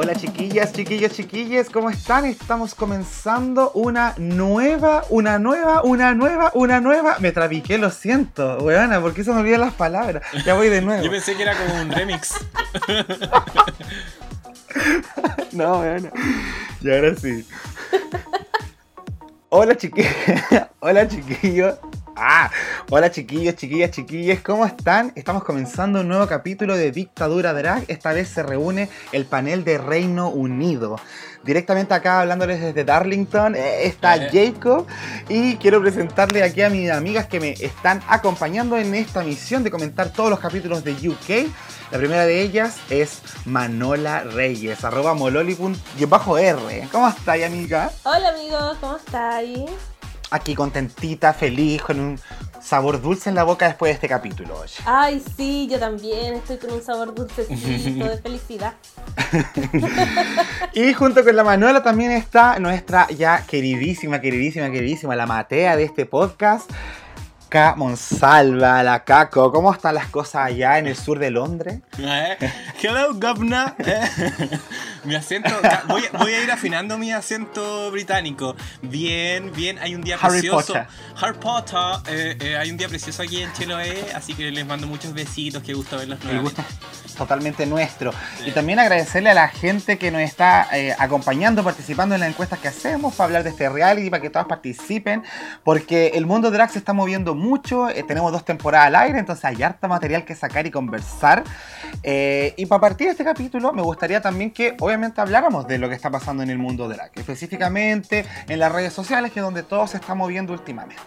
Hola chiquillas, chiquillos, chiquilles, ¿cómo están? Estamos comenzando una nueva, una nueva, una nueva, una nueva. Me trabiqué, lo siento, weona, ¿por qué se me olvidan las palabras? Ya voy de nuevo. Yo pensé que era como un remix. no, weona. Y ahora sí. Hola chiquillos, hola chiquillos, Ah, hola chiquillos, chiquillas, chiquillas, ¿cómo están? Estamos comenzando un nuevo capítulo de Dictadura Drag. Esta vez se reúne el panel de Reino Unido. Directamente acá hablándoles desde Darlington eh, está eh. Jacob y quiero presentarle aquí a mis amigas que me están acompañando en esta misión de comentar todos los capítulos de UK. La primera de ellas es Manola Reyes, arroba mololi.r. ¿Cómo estáis, amiga? Hola, amigos, ¿cómo estáis? Aquí contentita, feliz, con un sabor dulce en la boca después de este capítulo. Ay, sí, yo también estoy con un sabor dulcecito de felicidad. y junto con la Manuela también está nuestra ya queridísima, queridísima, queridísima, la Matea de este podcast. K. Monsalva, la Caco, ¿cómo están las cosas allá en el sur de Londres? Eh, hello, governor. Eh, mi acento, voy, a ir afinando mi acento británico. Bien, bien, hay un día precioso. Harry Potter. Eh, hay un día precioso aquí en Chiloé, así que les mando muchos besitos, qué gusto verlos nuevamente. totalmente nuestro. Y también agradecerle a la gente que nos está acompañando, participando en las encuestas que hacemos para hablar de este reality, para que todos participen, porque el mundo drag se está moviendo mucho, eh, tenemos dos temporadas al aire, entonces hay harta material que sacar y conversar. Eh, y para partir de este capítulo, me gustaría también que obviamente habláramos de lo que está pasando en el mundo drag, específicamente en las redes sociales, que es donde todo se está moviendo últimamente.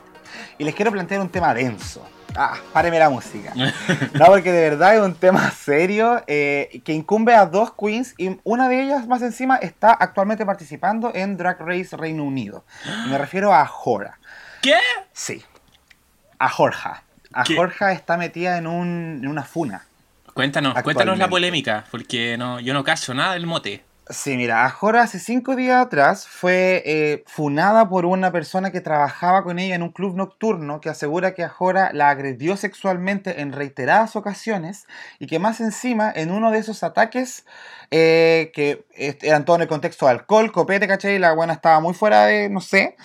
Y les quiero plantear un tema denso. Ah, páreme la música. No, porque de verdad es un tema serio eh, que incumbe a dos queens y una de ellas más encima está actualmente participando en Drag Race Reino Unido. me refiero a Jora. ¿Qué? Sí a Jorja. A Jorja está metida en, un, en una funa. Cuéntanos, cuéntanos la polémica, porque no, yo no cacho nada del mote. Sí, mira, Jorja hace cinco días atrás fue eh, funada por una persona que trabajaba con ella en un club nocturno que asegura que a Jora la agredió sexualmente en reiteradas ocasiones y que más encima en uno de esos ataques eh, que eran todo en el contexto de alcohol, copete, ¿cachai? La buena estaba muy fuera de, no sé,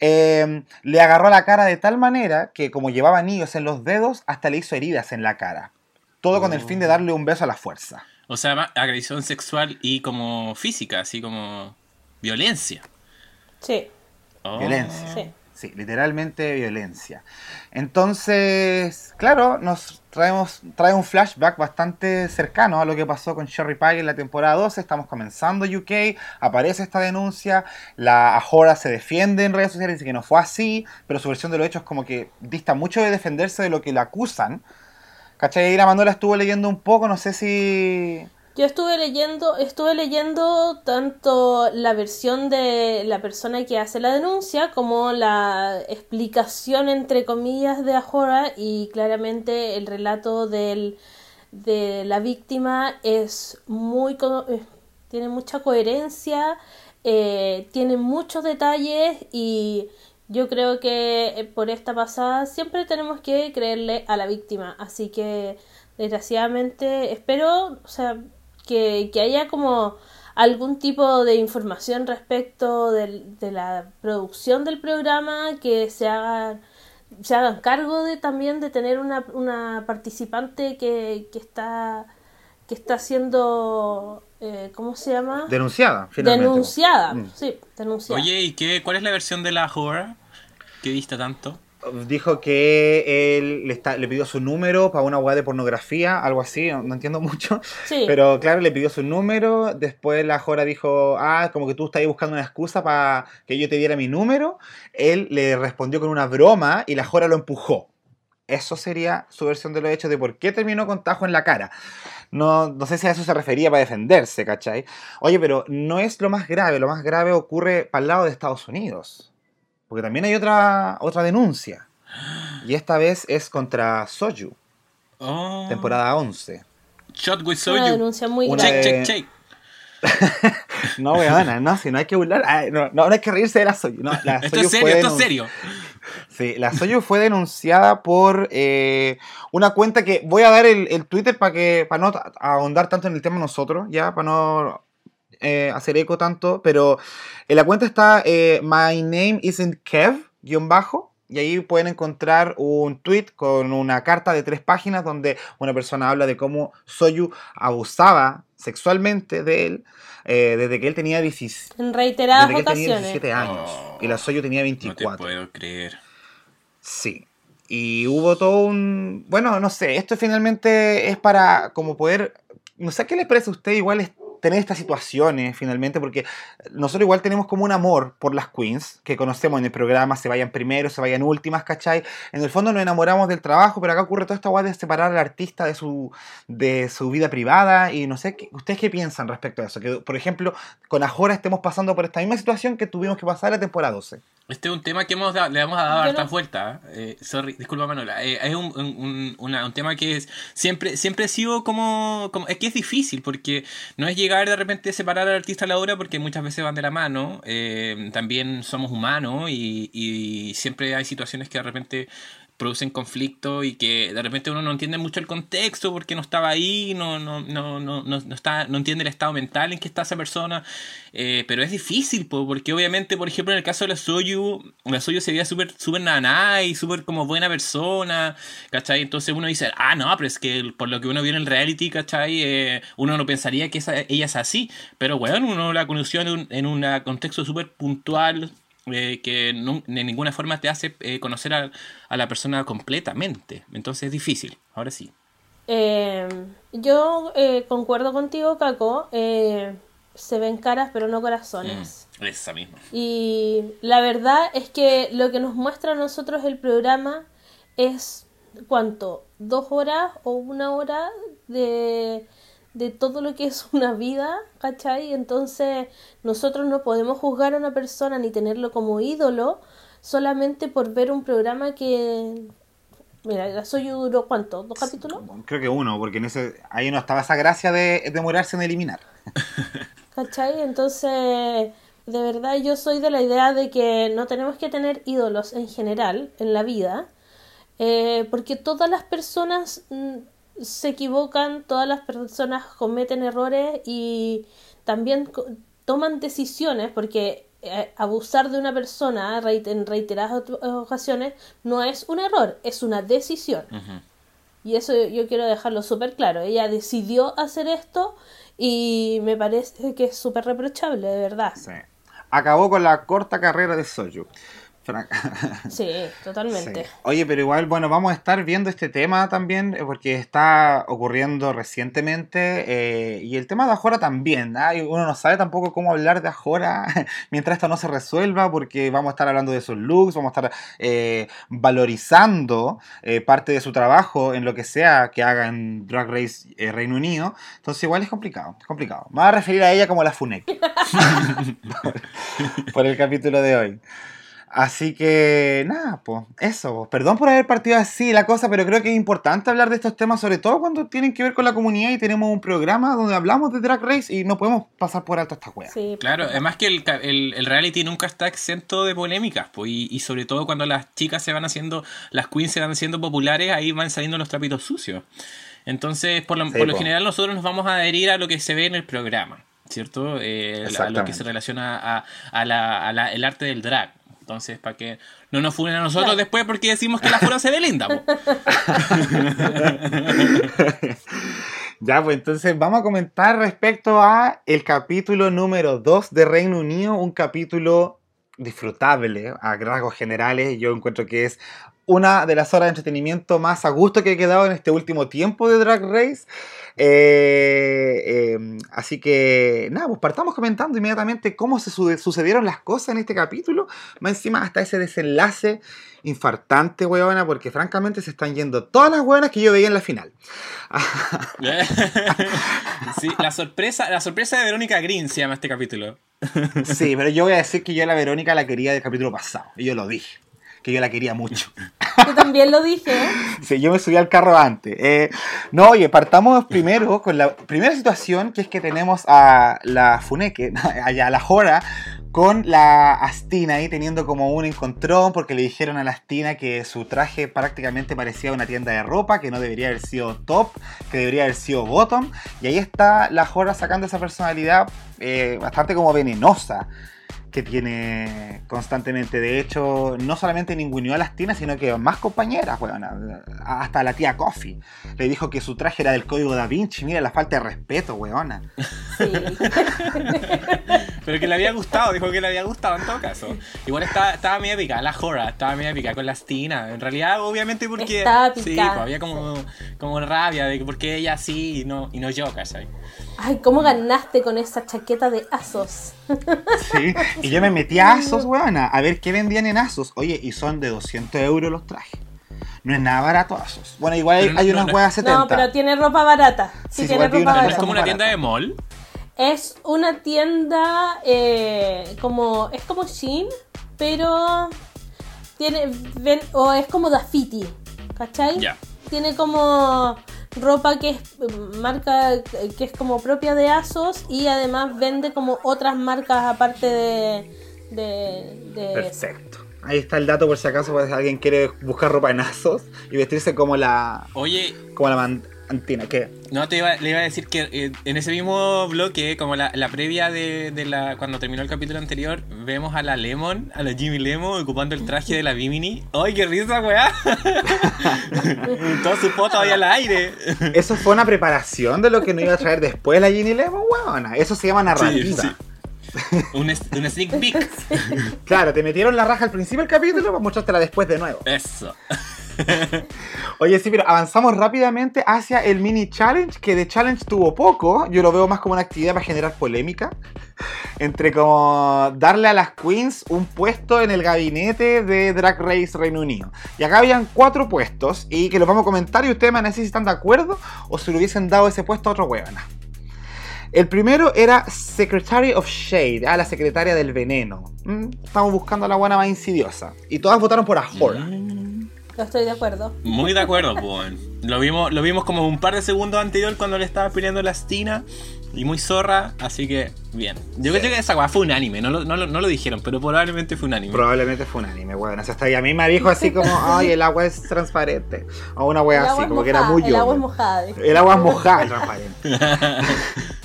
Em, le agarró la cara de tal manera que como llevaba anillos en los dedos, hasta le hizo heridas en la cara. Todo con el fin de oh. darle un beso a la fuerza. O sea, agresión sexual y como física, así como violencia. Sí. Oh. Violencia. Sí. Sí, literalmente violencia. Entonces, claro, nos trae un flashback bastante cercano a lo que pasó con Sherry Pie en la temporada 12. Estamos comenzando UK, aparece esta denuncia, la Ajora se defiende en redes sociales, dice que no fue así, pero su versión de los hechos como que dista mucho de defenderse de lo que la acusan. ¿Cachai? Y la Manuela estuvo leyendo un poco, no sé si yo estuve leyendo, estuve leyendo tanto la versión de la persona que hace la denuncia como la explicación entre comillas de Ajora y claramente el relato del, de la víctima es muy tiene mucha coherencia, eh, tiene muchos detalles y yo creo que eh, por esta pasada siempre tenemos que creerle a la víctima, así que desgraciadamente espero, o sea, que, haya como algún tipo de información respecto de, la producción del programa, que se haga se hagan cargo de también de tener una, una participante que, que está que está siendo eh, ¿cómo se llama? denunciada denunciada mm. sí denunciada oye y qué cuál es la versión de la horror que vista tanto dijo que él le, está, le pidió su número para una web de pornografía, algo así, no, entiendo mucho. Pero claro, le pidió su número. Después la Jora dijo, ah, como que tú estás buscando una excusa para que yo te diera mi número. Él le respondió con una broma y la Jora lo empujó. Eso sería su versión de los hechos de por qué terminó con tajo en la cara. No, no sé si a eso se refería para defenderse, ¿cachai? Oye, pero no es lo más grave. Lo más grave ocurre para el lado de Estados Unidos. Porque también hay otra, otra denuncia. Y esta vez es contra Soju. Oh. Temporada 11. Shot with Soju. Una denuncia muy grave. Check, check, check. no, weona, no, si no hay que burlar. no, no, hay que reírse de la Soyu. No, la esto es serio, esto es serio. Sí, la Soyu fue denunciada por eh, una cuenta que voy a dar el, Twitter para que para no ahondar tanto en el tema nosotros, ya, para no eh, hacer eco tanto, pero en la cuenta está eh, My Name Isn't Kev, guion bajo, y ahí pueden encontrar un tweet con una carta de tres páginas donde una persona habla de cómo Soyu abusaba sexualmente de él eh, desde que él tenía 17 En reiteradas ocasiones. años. y la Soyu tenía 24. No te puedo creer. Sí. Y hubo todo un... Bueno, no sé, esto finalmente es para como poder... No sé qué le parece a usted, igual es tener estas situaciones finalmente, porque nosotros igual tenemos como un amor por las queens, que conocemos en el programa, se vayan primero, se vayan últimas, ¿cachai? En el fondo nos enamoramos del trabajo, pero acá ocurre toda esta guay de separar al artista de su, de su vida privada, y no sé, ¿ustedes qué piensan respecto a eso? Que, por ejemplo, con Ajora estemos pasando por esta misma situación que tuvimos que pasar la temporada 12. Este es un tema que hemos le vamos a dar harta vuelta. Eh, sorry, disculpa Manuela. Eh, es un, un, un, tema que es siempre siempre ha sido como, como, Es que es difícil porque no es llegar de repente a separar al artista a la obra porque muchas veces van de la mano. Eh, también somos humanos y, y siempre hay situaciones que de repente producen conflicto y que de repente uno no entiende mucho el contexto porque no estaba ahí, no, no, no, no, no, está, no entiende el estado mental en que está esa persona. Eh, pero es difícil, porque obviamente, por ejemplo, en el caso de la Soyu, la Soyu se veía súper super naná y súper como buena persona, ¿cachai? Entonces uno dice, ah, no, pero es que por lo que uno vio en el reality, ¿cachai? Eh, uno no pensaría que ella es así, pero bueno, uno la conoció en un, en un contexto súper puntual, eh, que de ninguna forma te hace eh, conocer a, la persona completamente. Entonces es difícil, ahora sí. Eh, yo concuerdo contigo, Caco. se ven caras, pero no corazones. Mm, esa misma. Y la verdad es que lo que nos muestra a nosotros el programa es, ¿cuánto? ¿Dos horas o una hora de de todo lo que es una vida, ¿cachai? Entonces nosotros no podemos juzgar a una persona ni tenerlo como ídolo solamente por ver un programa que... Mira, la Soy duró cuánto? ¿Dos capítulos? Creo que uno, porque en ese ahí no estaba esa gracia de demorarse en eliminar. ¿Cachai? Entonces, de verdad yo soy de la idea de que no tenemos que tener ídolos en general en la vida, eh, porque todas las personas mm, se equivocan, todas las personas cometen errores y también toman decisiones porque eh, abusar de una persona en reiteradas ocasiones no es un error, es una decisión. Y eso yo quiero dejarlo súper claro. Ella decidió hacer esto y me parece que es súper reprochable, de verdad. Acabó con la corta carrera de Soju. Sí, totalmente. Oye, pero igual, bueno, vamos a estar viendo este tema también eh, porque está ocurriendo recientemente eh, y el tema de Ajora también. ¿ah? Uno no sabe tampoco cómo hablar de Ajora mientras esto no se resuelva porque vamos a estar hablando de sus looks, vamos a estar eh, valorizando parte de su trabajo en lo que sea que haga en Drag Race Reino Unido. Entonces igual es complicado, es complicado. Me voy a referir a ella como la Funek por el capítulo de hoy. Así que, nada, pues, eso. Perdón por haber partido así la cosa, pero creo que es importante hablar de estos temas, sobre todo cuando tienen que ver con la comunidad y tenemos un programa donde hablamos de Drag Race y no podemos pasar por alto esta wea. Sí, claro, además que el, el, reality nunca está exento de polémicas, pues, y, sobre todo cuando las chicas se van haciendo, las queens se van haciendo populares, ahí van saliendo los trapitos sucios. Entonces, por lo, por lo general, nosotros nos vamos a adherir a lo que se ve en el programa. ¿Cierto? Eh, a lo que se relaciona a, a, la, a la, el arte del drag. Entonces, para que no nos funen a nosotros después porque decimos que la fura se ve linda. ya, pues entonces vamos a comentar respecto a el capítulo número 2 de Reino Unido, un capítulo disfrutable a rasgos generales. Yo encuentro que es una de las horas de entretenimiento más a gusto que he quedado en este último tiempo de Drag Race. Eh, em, así que, nada, pues partamos comentando inmediatamente cómo se sucedieron las cosas en este capítulo. Más encima hasta ese desenlace infartante, weona, porque francamente se están yendo todas las weonas que yo veía en la final. sí, la sorpresa, la sorpresa de Verónica Green se llama este capítulo. sí, pero yo voy a decir que yo a la Verónica la quería del capítulo pasado, y yo lo dije que yo la quería mucho. Yo también lo dije. Sí, yo me subí al carro antes. Eh, no, oye, partamos primero con la primera situación, que es que tenemos a la Funeke, allá a la Jora, con la Astina ahí teniendo como un encontrón porque le dijeron a la Astina que su traje prácticamente parecía una tienda de ropa, que no debería haber sido top, que debería haber sido bottom. Y ahí está la Jora sacando esa personalidad eh, bastante como venenosa que tiene constantemente. De hecho, no solamente ninguneó a las tinas, sino que más compañeras, weón. Hasta la tía Coffee. Le dijo que su traje era del código da Vinci. Mira la falta de respeto, weona. Sí. Pero que le había gustado, dijo que le había gustado en todo caso. Igual estaba, estaba muy épica, la Jora, estaba muy épica con las tinas. En realidad, obviamente, porque. sí, pues, había como, como rabia de que porque ella sí y no, y no yo, ¿cachai? Ay, ¿cómo ganaste con esa chaqueta de Asos? Sí, y yo me metí a Asos, weona, a ver qué vendían en Asos. Oye, y son de 200 euros los trajes. No es nada barato Asos. Bueno, igual hay, unas no, 70. No, pero tiene ropa barata. Sí, tiene ropa barata. ¿Es como una tienda de mall? Es una tienda eh, como... Es como Shein, pero... Tiene... o es como Dafiti, ¿cachai? Ya. Tiene como ropa que es marca que es como propia de ASOS y además vende como otras marcas aparte de, de, Perfecto. Ahí está el dato por si acaso pues, alguien quiere buscar ropa en ASOS y vestirse como la Oye, como la Antina, ¿qué? No, te iba, le iba a decir que eh, en ese mismo bloque, como la, previa de, la. cuando terminó el capítulo anterior, vemos a la Lemon, a la Jimmy Lemon, ocupando el traje de la Bimini. ¡Ay, qué risa, weá! Todo su foto ahí al aire. Eso fue una preparación de lo que nos iba a traer después la Jimmy Lemon, weona. Eso se llama narrativa. Sí, un, un sneak peek. Claro, te metieron la raja al principio del capítulo para mostrártela después de nuevo. Eso. Oye, sí, pero avanzamos rápidamente hacia el mini challenge, que de challenge tuvo poco. Yo lo veo más como una actividad para generar polémica. Entre como darle a las queens un puesto en el gabinete de Drag Race Reino Unido. Y acá habían cuatro puestos y que los vamos a comentar y ustedes me van a decir si están de acuerdo o si le hubiesen dado ese puesto a otro huevona. El primero era Secretary of Shade, ah, la secretaria del veneno. Mm, estamos buscando a la buena más insidiosa. Y todas votaron por Ahora. Mm. No estoy de acuerdo. Muy de acuerdo, pues. Lo vimos, lo vimos como un par de segundos anterior cuando le estaba peleando la Stina. Y muy zorra, así que bien. Yo creo que esa weá fue un anime, no lo, no, no lo, dijeron, pero probablemente fue un anime. Probablemente fue un anime, weón. O sea, hasta ella misma dijo así como, ay, el agua es transparente. O una weá así, como que era muy El agua es mojada. El agua es mojada, transparente.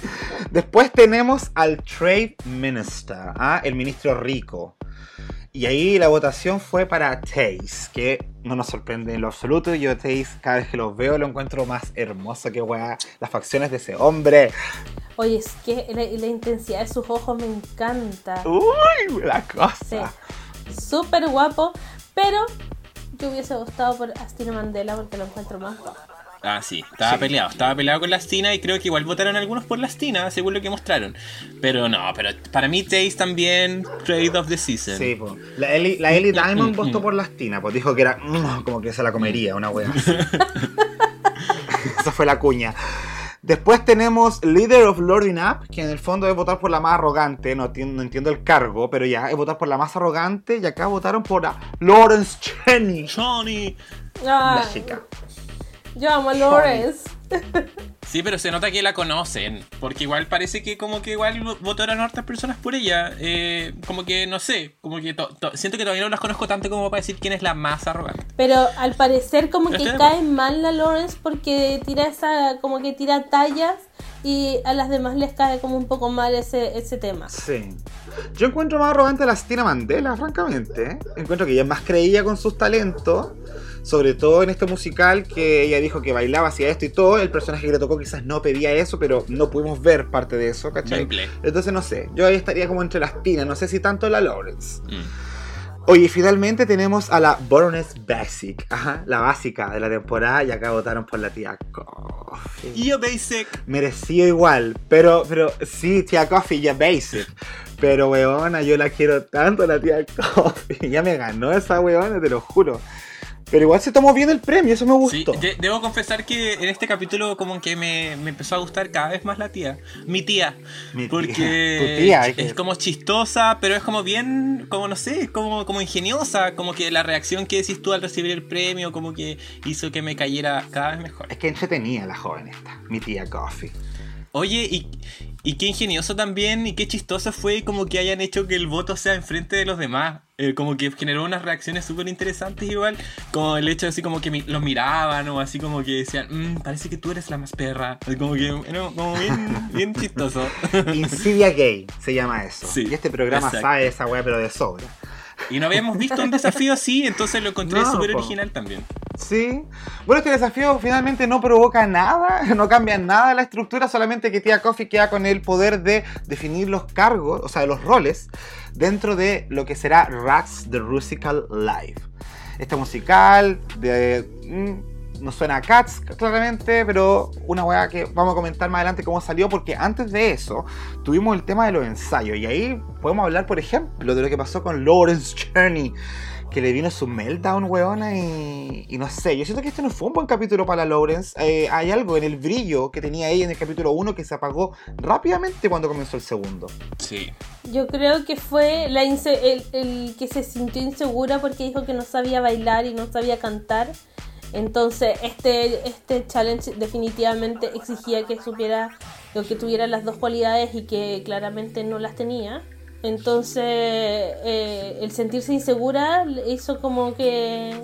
Después tenemos al Trade Minister, ¿ah? el ministro rico. Y ahí la votación fue para Taze, que no nos sorprende en lo absoluto. Yo Taze, cada vez que lo veo, lo encuentro más hermoso que weá. Las facciones de ese hombre. Oye, es que la, intensidad de sus ojos me encanta. Uy, la cosa. Súper guapo, pero yo hubiese gustado por Astino Mandela porque lo encuentro más guapo. Ah, sí, estaba peleado, estaba peleado con las Tina y creo que igual votaron algunos por las Tina, según lo que mostraron. Pero no, pero para mí Taze también Trade of the Season. Sí, pues. La Ellie, la Ellie Diamond votó por las Tina, pues dijo que era mm, como que se la comería, una wea. Esa fue la cuña. Después tenemos Leader of Lording Up, que en el fondo es votar por la más arrogante, no entiendo, entiendo el cargo, pero ya es votar por la más arrogante y acá votaron por la Lawrence Cheney. Cheney. La chica. Yo amo a Lawrence. Sí, pero se nota que la conocen, porque igual parece que como que igual votaron a otras personas por ella. Eh, como que, no sé, como que siento que todavía no las conozco tanto como para decir quién es la más arrogante. Pero al parecer como que cae mal la Lawrence porque tira esa, como que tira tallas y a las demás les cae como un poco mal ese, ese tema. Sí. Yo encuentro más arrogante a la Stina Mandela, francamente. Encuentro que ella es más creía con sus talentos sobre todo en este musical que ella dijo que bailaba hacia esto y todo, el personaje que le tocó quizás no pedía eso, pero no pudimos ver parte de eso, ¿cachai? Entonces no sé, yo ahí estaría como entre las pinas, no sé si tanto la Lawrence. Mm. Oye, finalmente tenemos a la Baroness Basic, ajá, la básica de la temporada, y acá votaron por la tía Coffee. Y Basic. Merecido igual, pero, pero sí, tía Coffee, ya Basic. Pero weona, yo la quiero tanto, la tía Coffee. Ya me ganó esa weona, te lo juro. Pero igual se tomó bien el premio, eso me gustó. Sí, debo confesar que en este capítulo como que me, empezó a gustar cada vez más la tía. Mi tía. porque es como chistosa, pero es como bien, como no sé, como, como ingeniosa. Como que la reacción que decís tú al recibir el premio, como que hizo que me cayera cada vez mejor. Es que entretenía la joven esta, mi tía Coffee. Oye, y, y qué ingenioso también y qué chistoso fue como que hayan hecho que el voto sea enfrente de los demás. Eh, como que generó unas reacciones súper interesantes igual. Como el hecho de así como que los miraban o así como que decían, mmm, parece que tú eres la más perra. Como que, como bien, bien chistoso. Insidia Gay se llama eso. Sí, y este programa sabe esa weá pero de sobra. Y no habíamos visto un desafío así, entonces lo encontré súper original también. Sí. Bueno, este desafío finalmente no provoca nada, no cambia nada la estructura, solamente que Tia Coffee queda con el poder de definir los cargos, o sea, los roles, dentro de lo que será Rats The Rusical Live. Este musical de... Mm, no suena a Cats, claramente, pero una weá que vamos a comentar más adelante cómo salió, porque antes de eso tuvimos el tema de los ensayos, y ahí podemos hablar, por ejemplo, de lo que pasó con Lawrence Cherney que le vino su meltdown, weona, y, y no sé, yo siento que este no fue un buen capítulo para Lawrence. Eh, hay algo en el brillo que tenía ella en el capítulo 1 que se apagó rápidamente cuando comenzó el segundo. Sí. Yo creo que fue la el, el que se sintió insegura porque dijo que no sabía bailar y no sabía cantar. Entonces, este, este challenge definitivamente exigía que supiera lo que tuviera las dos cualidades y que claramente no las tenía. Entonces, eh, el sentirse insegura hizo como que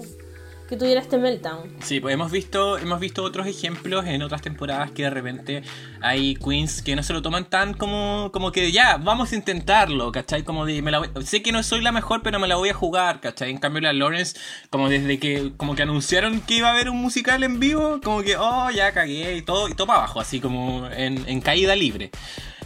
que tuviera este meltdown. Sí, pues hemos visto, hemos visto otros ejemplos en otras temporadas que de repente hay queens que no se lo toman tan como, como que ya, vamos a intentarlo, ¿cachai? Como de, la sé que no soy la mejor, pero me la voy a jugar, ¿cachai? En cambio la Lawrence, como desde que, como que anunciaron que iba a haber un musical en vivo, como que, oh, ya cagué y todo, y todo para abajo, así como en, en caída libre.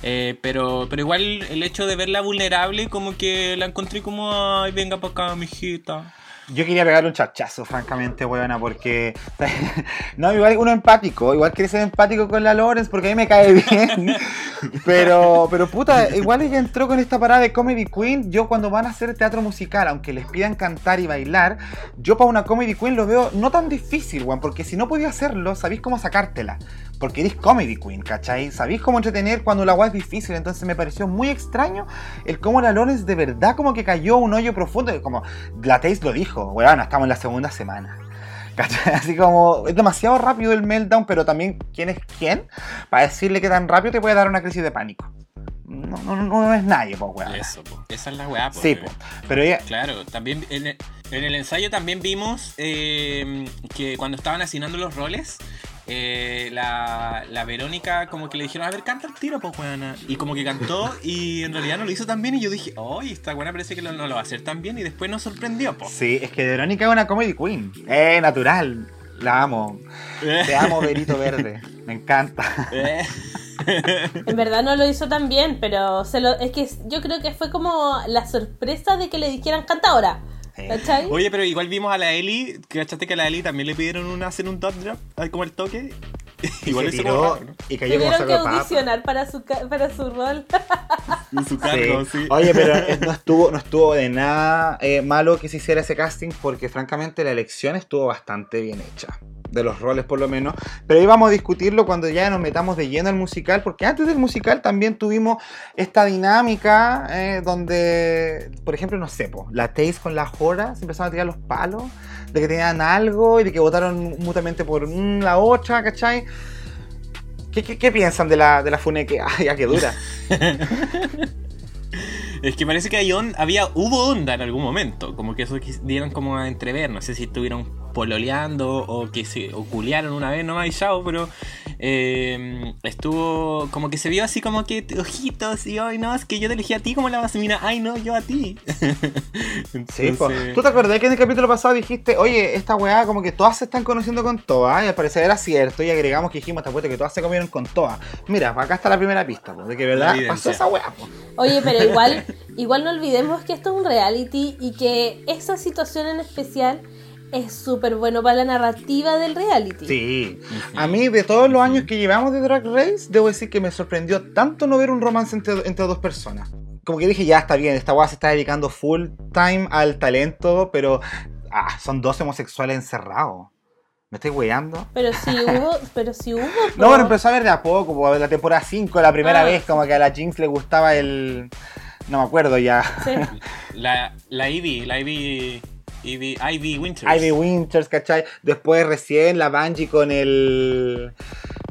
Eh, pero, pero igual el hecho de verla vulnerable, como que la encontré como, ay, venga para acá, mijita. Yo quería pegarle un chachazo, francamente, weona, porque. no, igual uno empático, igual quiere ser empático con la Lawrence porque a mí me cae bien. pero, pero puta, igual ella entró con esta parada de Comedy Queen. Yo cuando van a hacer teatro musical, aunque les pidan cantar y bailar, yo para una Comedy Queen lo veo no tan difícil, weón, porque si no podía hacerlo, sabéis cómo sacártela porque eres comedy queen, ¿cachai? Sabéis cómo entretener cuando la agua es difícil, entonces me pareció muy extraño el cómo la Lones de verdad como que cayó un hoyo profundo, como la Taze lo dijo, weón, estamos en la segunda semana. ¿Cachai? Así como es demasiado rápido el meltdown, pero también quién es quién para decirle que tan rápido te puede dar una crisis de pánico. No, no, no, es nadie, pues, weón. Eso, po. esa es la weá, pues. Sí, pues. Pero ella... Claro, también en el, ensayo también vimos eh, que cuando estaban asignando los roles, eh, la, la, Verónica como que le dijeron, a ver, canta el tiro, pues, weona. Y como que cantó y en realidad no lo hizo tan bien y yo dije, ¡ay, esta buena parece que no lo va a hacer tan bien y después nos sorprendió, pues. Sí, es que Verónica es una comedy queen. Eh, natural. La amo. Eh. Te amo, Verito Verde. Me encanta. Eh. en verdad no lo hizo tan bien, pero se lo, es que yo creo que fue como la sorpresa de que le dijeran canta ahora. Oye, pero igual vimos a la Eli, que cachaste que a la Eli también le pidieron una, hacer un top drop, como el toque. igual se tiró y cayó como Tuvieron que audicionar para su, para su rol. su cargo, sí. Oye, pero no estuvo, no estuvo de nada eh, malo que se hiciera ese casting porque francamente la elección estuvo bastante bien hecha de los roles por lo menos, pero ahí vamos a discutirlo cuando ya nos metamos de lleno al musical, porque antes del musical también tuvimos esta dinámica eh, donde, por ejemplo, no sé, la Taze con la Jora se empezaron a tirar los palos de que tenían algo y de que votaron mutuamente por la otra, ¿cachai? ¿Qué, piensan de la, de la funeque? Ay, ya que dura. Es que parece que hay había, hubo onda en algún momento, como que eso dieron como a entrever, no sé si estuvieron pololeando o que se oculearon una vez nomás y chao, pero eh, estuvo como que se vio así como que ojitos y hoy no, es que yo te elegí a ti como la mira, ay no, yo a ti. Sí, ¿tú te acordás que en el capítulo pasado dijiste, oye, esta weá como que todas se están conociendo con todas y al parecer era cierto y agregamos que dijimos, acuerdas que todas se comieron con todas. Mira, acá está la primera pista, de que verdad pasó esa weá. Oye, pero igual, igual no olvidemos que esto es un reality y que esa situación en especial es súper bueno para la narrativa del reality. Sí. A mí, de todos los años que llevamos de Drag Race, debo decir que me sorprendió tanto no ver un romance entre, dos personas. Como que dije, ya está bien, esta weá se está dedicando full time al talento, pero Ah, son dos homosexuales encerrados. ¿Me estoy weyando? Pero si hubo, pero si hubo. No, pero empezó a ver de a poco, como la temporada 5, la primera ah. vez, como que a la Jinx le gustaba el. No me acuerdo ya. Sí. La, la Ivy, la Ivy. Ivy, Ivy Winters. Ivy Winters, ¿cachai? Después recién la Bungie con el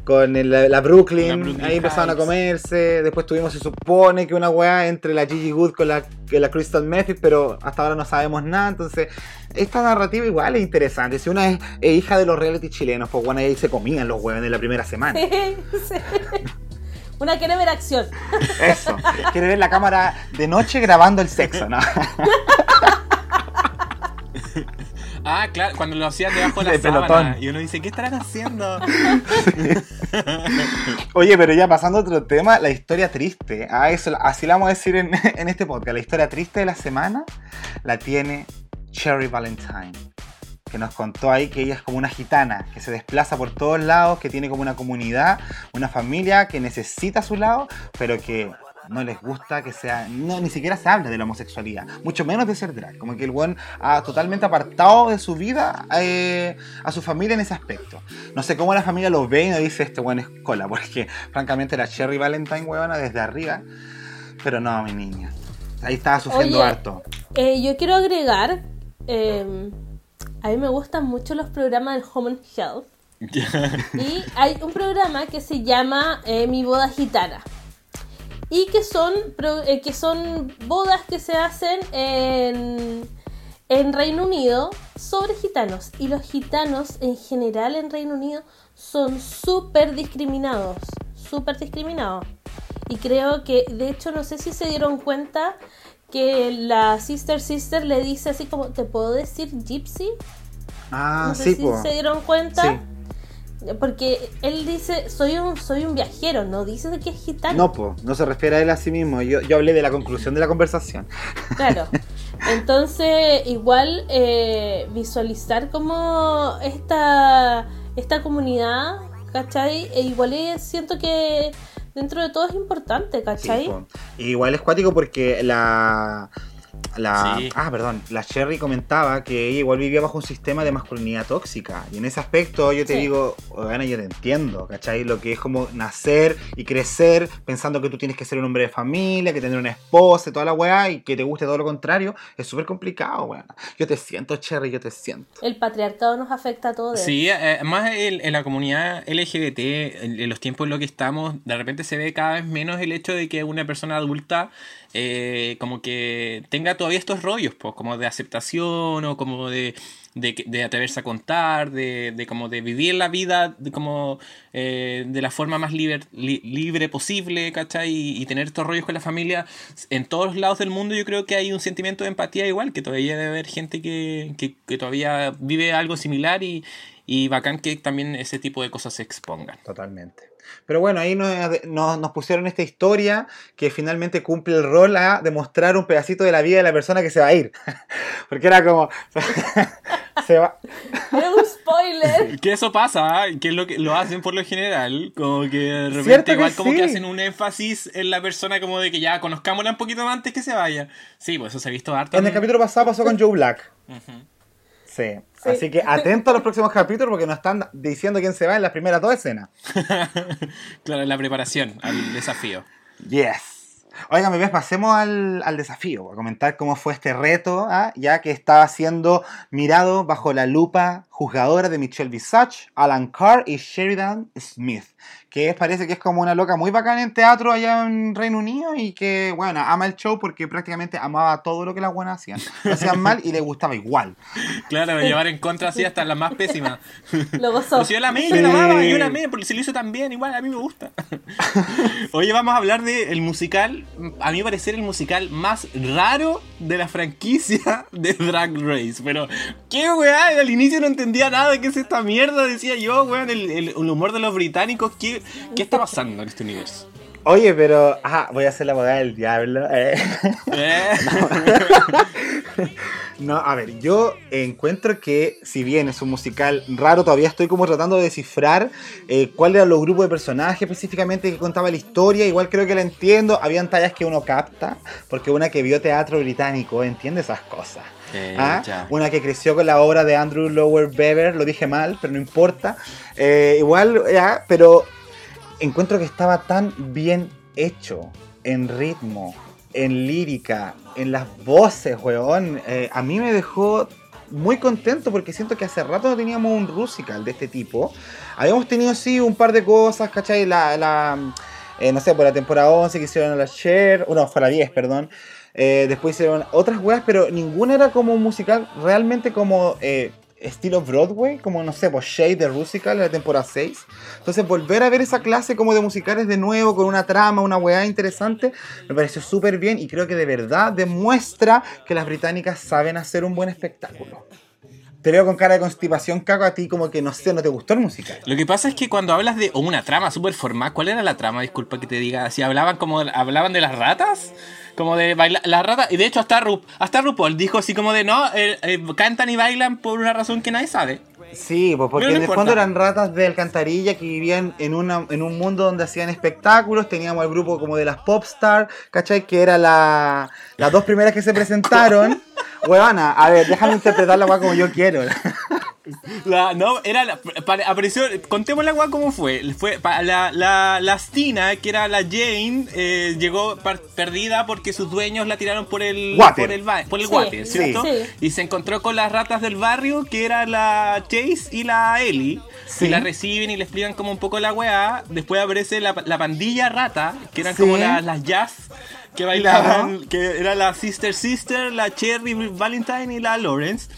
con la, Brooklyn, ahí empezaron a comerse. Después tuvimos, se supone que una weá entre la Gigi Good con la, la Crystal Method, pero hasta ahora no sabemos nada. Entonces, esta narrativa igual es interesante. Si una es, hija de los reality chilenos, pues bueno, ahí se comían los huevos en la primera semana. Una quiere ver acción. Eso, quiere ver la cámara de noche grabando el sexo, ¿no? Ah, claro, cuando lo hacían debajo de la sábana. Y uno dice, ¿qué estarán haciendo? Oye, pero ya pasando a otro tema, la historia triste. Ah, eso, así la vamos a decir en, en este podcast. La historia triste de la semana la tiene Cherry Valentine que nos contó ahí que ella es como una gitana, que se desplaza por todos lados, que tiene como una comunidad, una familia que necesita a su lado, pero que no les gusta que sea, no, ni siquiera se habla de la homosexualidad, mucho menos de ser drag, como que el buen ha totalmente apartado de su vida eh, a su familia en ese aspecto. No sé cómo la familia lo ve y no dice este buen escola, porque francamente la Cherry Valentine huevona desde arriba, pero no, mi niña, ahí estaba sufriendo harto. Eh, yo quiero agregar, em, a mí me gustan mucho los programas del Home and Health. y hay un programa que se llama eh, Mi Boda Gitana y que son, eh, que son bodas que se hacen en, en Reino Unido sobre gitanos. Y los gitanos en general en Reino Unido son súper discriminados, súper discriminados. Y creo que, de hecho, no sé si se dieron cuenta que la Sister Sister le dice así como, ¿te puedo decir Gypsy? Ah, no sé sí, si se dieron cuenta. Porque él dice, soy un, soy un viajero, no dice de que es gitano. No, pues, no se refiere a él a sí mismo. Yo, yo hablé de la conclusión de la conversación. Claro. Entonces, igual eh, visualizar como esta, esta comunidad, ¿cachai? E igual siento que dentro de todo es importante, ¿cachai? igual es cuático porque la la, Ah, perdón. La Sherry comentaba que ella igual vivía bajo un sistema de masculinidad tóxica. Y en ese aspecto yo te digo, bueno, yo te entiendo, ¿cachai? Lo que es como nacer y crecer pensando que tú tienes que ser un hombre de familia, que tener una esposa y toda la weá, y que te guste todo lo contrario, es súper complicado, weón. Yo te siento, Cherry, yo te siento. El patriarcado nos afecta a todos. Sí, eh, más en la comunidad LGBT, en los tiempos en los que estamos, de repente se ve cada vez menos el hecho de que una persona adulta eh, como que tenga todavía estos rollos, pues, como de aceptación o como de, de, atreverse a contar, de, de, como de vivir la vida de, como eh, de la forma más libre, libre posible, ¿cachai? Y, tener estos rollos con la familia. En todos lados del mundo yo creo que hay un sentimiento de empatía igual, que todavía debe haber gente que, que, que todavía vive algo similar y, y bacán que también ese tipo de cosas se expongan. Totalmente. Pero bueno, ahí nos, nos, pusieron esta historia que finalmente cumple el rol a demostrar un pedacito de la vida de la persona que se va a ir. Porque era como... se va. Era un spoiler. Que eso pasa, que es lo que lo hacen por lo general. Como que de repente igual como que hacen un énfasis en la persona como de que ya conozcámosla un poquito más antes que se vaya. Sí, pues eso se ha visto harto. En el capítulo pasado pasó con Joe Black. Sí. Así que atento a los próximos capítulos porque nos están diciendo quién se va en las primeras dos escenas. claro, en la preparación al desafío. Yes. Oigan, ves, pasemos al, al, desafío, a comentar cómo fue este reto, ¿ah? ya que estaba siendo mirado bajo la lupa juzgadora de Michelle Visage, Alan Carr y Sheridan Smith que parece que es como una loca muy bacana en teatro allá en Reino Unido y que, bueno, ama el show porque prácticamente amaba todo lo que las buenas hacían. Lo hacían mal y le gustaba igual. Claro, llevar en contra así hasta la más pésima. Lo gozó. Pues yo la amé, yo la amaba, yo la amé, porque se lo hizo tan bien, igual a mí me gusta. Oye, vamos a hablar del musical, a mí parecer el musical más raro de la franquicia de Drag Race. Pero, ¿qué weá? Al inicio no entendía nada qué es esta mierda, decía yo, weón, el, el humor de los británicos, ¿qué, ¿Qué está pasando en este universo? Oye, pero. Ajá, voy a hacer la abogada del diablo. Eh. ¿Eh? No. a ver, yo encuentro que, si bien es un musical raro, todavía estoy como tratando de descifrar eh, cuál eran los grupos de personajes específicamente que contaba la historia. Igual creo que la entiendo. Habían tallas que uno capta, porque una que vio teatro británico entiende esas cosas. ¿Ah? Una que creció con la obra de Andrew Lower Bever, lo dije mal, pero no importa. Eh, igual, ya, pero encuentro que estaba tan bien hecho en ritmo, en lírica, en las voces, weón. Eh, a mí me dejó muy contento porque siento que hace rato no teníamos un Rusical de este tipo. Habíamos tenido sí un par de cosas, ¿cachai? La, la no sé, por la temporada 11 que hicieron la Share, no, fue la 10, perdón. Eh, después hicieron otras weas, pero ninguna era como musical realmente como eh, estilo Broadway, como no sé, pues Shade de Rusical en la temporada 6. Entonces volver a ver esa clase como de musicales de nuevo, con una trama, una wea interesante, me pareció súper bien y creo que de verdad demuestra que las británicas saben hacer un buen espectáculo. Te veo con cara de constipación, cago a ti, como que no sé, no te gustó el musical. Lo que pasa es que cuando hablas de una trama súper formal, ¿cuál era la trama? Disculpa que te diga. Si hablaban como hablaban de las ratas, como de bailar las ratas, y de hecho hasta, Ru, hasta RuPaul dijo así como de no, eh, eh, cantan y bailan por una razón que nadie sabe. Sí, pues porque en el fondo eran ratas de alcantarilla que vivían en, una, en un mundo donde hacían espectáculos. Teníamos el grupo como de las Popstar, ¿cachai? Que era la, las dos primeras que se presentaron. Huevana, a ver, déjame interpretar la como yo quiero. La, no, era la, apareció, contemos la agua como fue. Fue la, la, la Stina, que era la Jane, eh, llegó perdida porque sus dueños la tiraron por el water. por el, por el water, ¿cierto? Y se encontró con las ratas del barrio, que era la Chase y la Ellie. Y la reciben y le explican como un poco la weá. Después aparece la, pandilla rata, que eran como las jazz que bailaban, que era la Sister Sister, la Cherry Valentine y la Lawrence.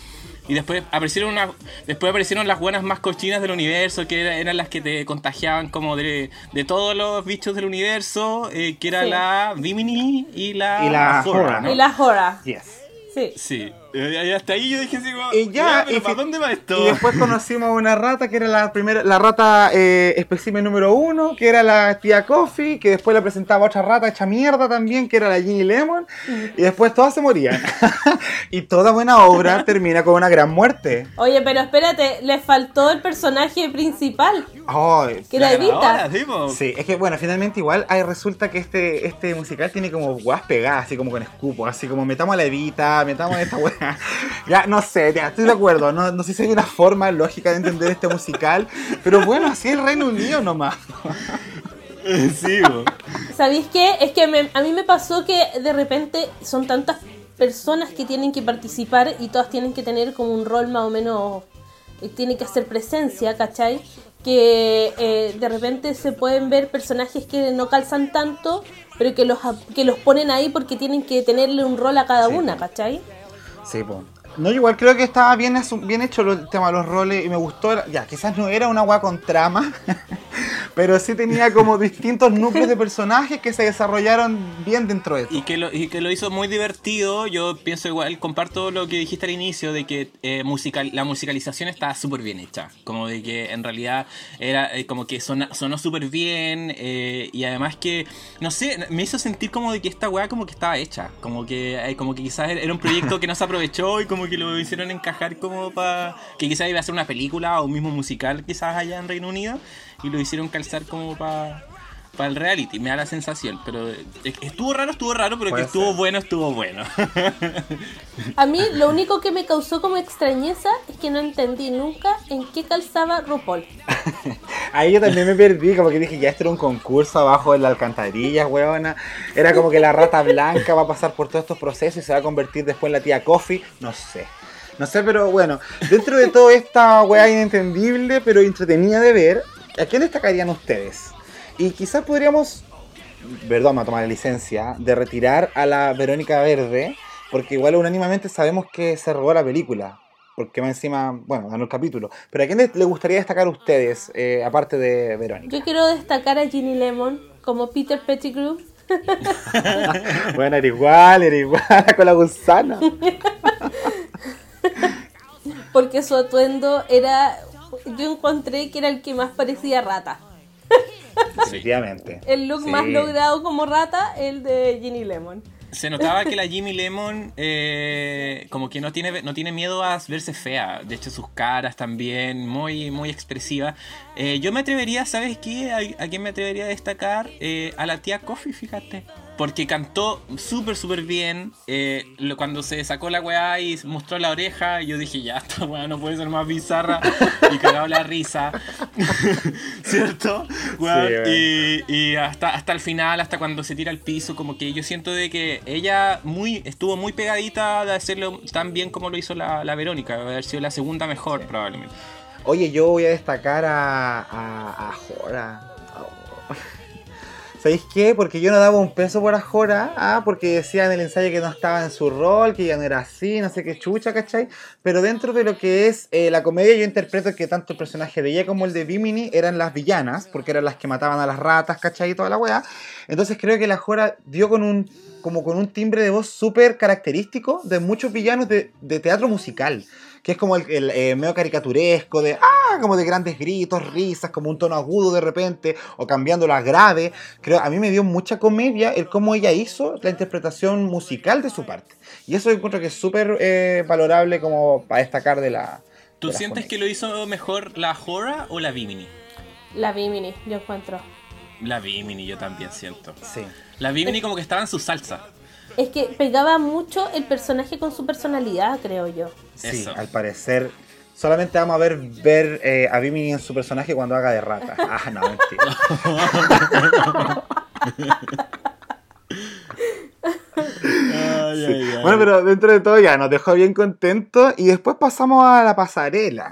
Y después aparecieron una, después aparecieron las buenas más cochinas del universo, que eran las que te contagiaban como de, de todos los bichos del universo, eh, que era la Vimini y la, y la Hora. Y la Hora. Yes. Sí. Sí. Y hasta ahí yo dije así y ya, y ¿para dónde va esto? Y después conocimos a una rata que era la primera, la rata eh, espécimen número uno, que era la tía Coffee, que después la presentaba otra rata hecha mierda también, que era la Ginny Lemon, y después todas se morían. y toda buena obra termina con una gran muerte. Oye, pero espérate, le faltó el personaje principal. que la Evita. sí, es que bueno, finalmente igual hay, resulta que este, este musical tiene como guas pegadas, así como con escupo, así como metamos a la Evita, metamos a esta wea ya, no sé, ya, estoy de acuerdo. No, no sé si hay una forma lógica de entender este musical. Pero bueno, así es el Reino Unido nomás. sí, ¿Sabéis qué? Es que a mí me pasó que de repente son tantas personas que tienen que participar y todas tienen que tener como un rol más o menos. Eh, tienen que hacer presencia, ¿cachai? Que eh, de repente se pueden ver personajes que no calzan tanto, pero que los, que los ponen ahí porque tienen que tenerle un rol a cada una, ¿cachai? Sí, pues. No, igual creo que estaba bien, bien hecho el tema de los roles y me gustó. Ya, quizás no era una agua con trama, pero sí tenía como distintos núcleos de personajes que se desarrollaron bien dentro de eso. Y que, lo, y que lo hizo muy divertido. Yo pienso igual, comparto lo que dijiste al inicio de que eh, musical, la musicalización está súper bien hecha. Como de que en realidad era eh, como que sonó súper bien eh, y además que, no sé, me hizo sentir como de que esta weá como que estaba hecha. Como que, como que quizás era un proyecto que no se aprovechó y como que lo hicieron encajar como para... que quizás iba a ser una película o mismo musical quizás allá en Reino Unido y lo hicieron calzar como para para el reality, me da la sensación, pero estuvo raro, estuvo raro, pero que estuvo bueno, estuvo bueno. A mí lo único que me causó como extrañeza es que no entendí nunca en qué calzaba RuPaul. Ahí yo también me perdí, como que dije, ya esto era un concurso abajo de la alcantarilla, huevona. Era como que la rata blanca va a pasar por todos estos procesos y se va a convertir después en la tía Coffee, no sé. No sé, pero bueno, dentro de toda esta weá inentendible, pero entretenida de ver, ¿A quién destacarían ustedes? Y quizás podríamos, perdón, a tomar la licencia, de retirar a la Verónica Verde, porque igual unánimamente sabemos que se robó la película. Porque más encima, bueno, ganó el capítulo. Pero ¿a quién le gustaría destacar a ustedes, eh, aparte de Verónica? Yo quiero destacar a Ginny Lemon como Peter Pettigrew. bueno, era igual, era igual con la gusana. Porque su atuendo era yo encontré que era el que más parecía rata. Efectivamente. el look más logrado como rata, el de Ginny Lemon. Se notaba que la Jimmy Lemon eh, como que no tiene, no tiene miedo a verse fea. De hecho, sus caras también, muy, muy expresiva. Eh, yo me atrevería, ¿sabes qué? ¿A, quién me atrevería a destacar? Eh, a la tía Coffee, fíjate. Porque cantó súper, súper bien. Eh, cuando se sacó la weá y mostró la oreja, yo dije, ya, esta weá no puede ser más bizarra. y cagaba la risa. ¿Cierto? y, y hasta, hasta el final, hasta cuando se tira al piso, como que yo siento de que ella muy estuvo muy pegadita de hacerlo tan bien como lo hizo la, la Verónica. Haber sido la segunda mejor, probablemente. Oye, yo voy a destacar a, a, a Jora. ¿Sabéis qué? Porque yo no daba un peso por Ajora, ah, porque decía en el ensayo que no estaba en su rol, que ya no era así, no sé qué chucha, ¿cachai? Pero dentro de lo que es eh, la comedia, yo interpreto que tanto el personaje de ella como el de Bimini eran las villanas, porque eran las que mataban a las ratas, ¿cachai? Y toda la weá. Entonces creo que la Ajora dio con un, como con un timbre de voz súper característico de muchos villanos de, de teatro musical que es como el, eh, medio caricaturesco, de ah, como de grandes gritos, risas, como un tono agudo de repente, o cambiando a grave. Creo, a mí me dio mucha comedia el cómo ella hizo la interpretación musical de su parte. Y eso yo encuentro que es súper eh, valorable como para destacar de la. ¿Tú sientes que lo hizo mejor la Hora o la Vimini? La Vimini, yo encuentro. La Vimini, yo también siento. Sí. La Vimini como que estaba en su salsa. Es que pegaba mucho el personaje con su personalidad, creo yo. Sí, al parecer. Solamente vamos a ver, ver eh, a Bimini en su personaje cuando haga de rata. Ah, no, mentira. Bueno, pero dentro de todo ya nos dejó bien contentos y después pasamos a la pasarela.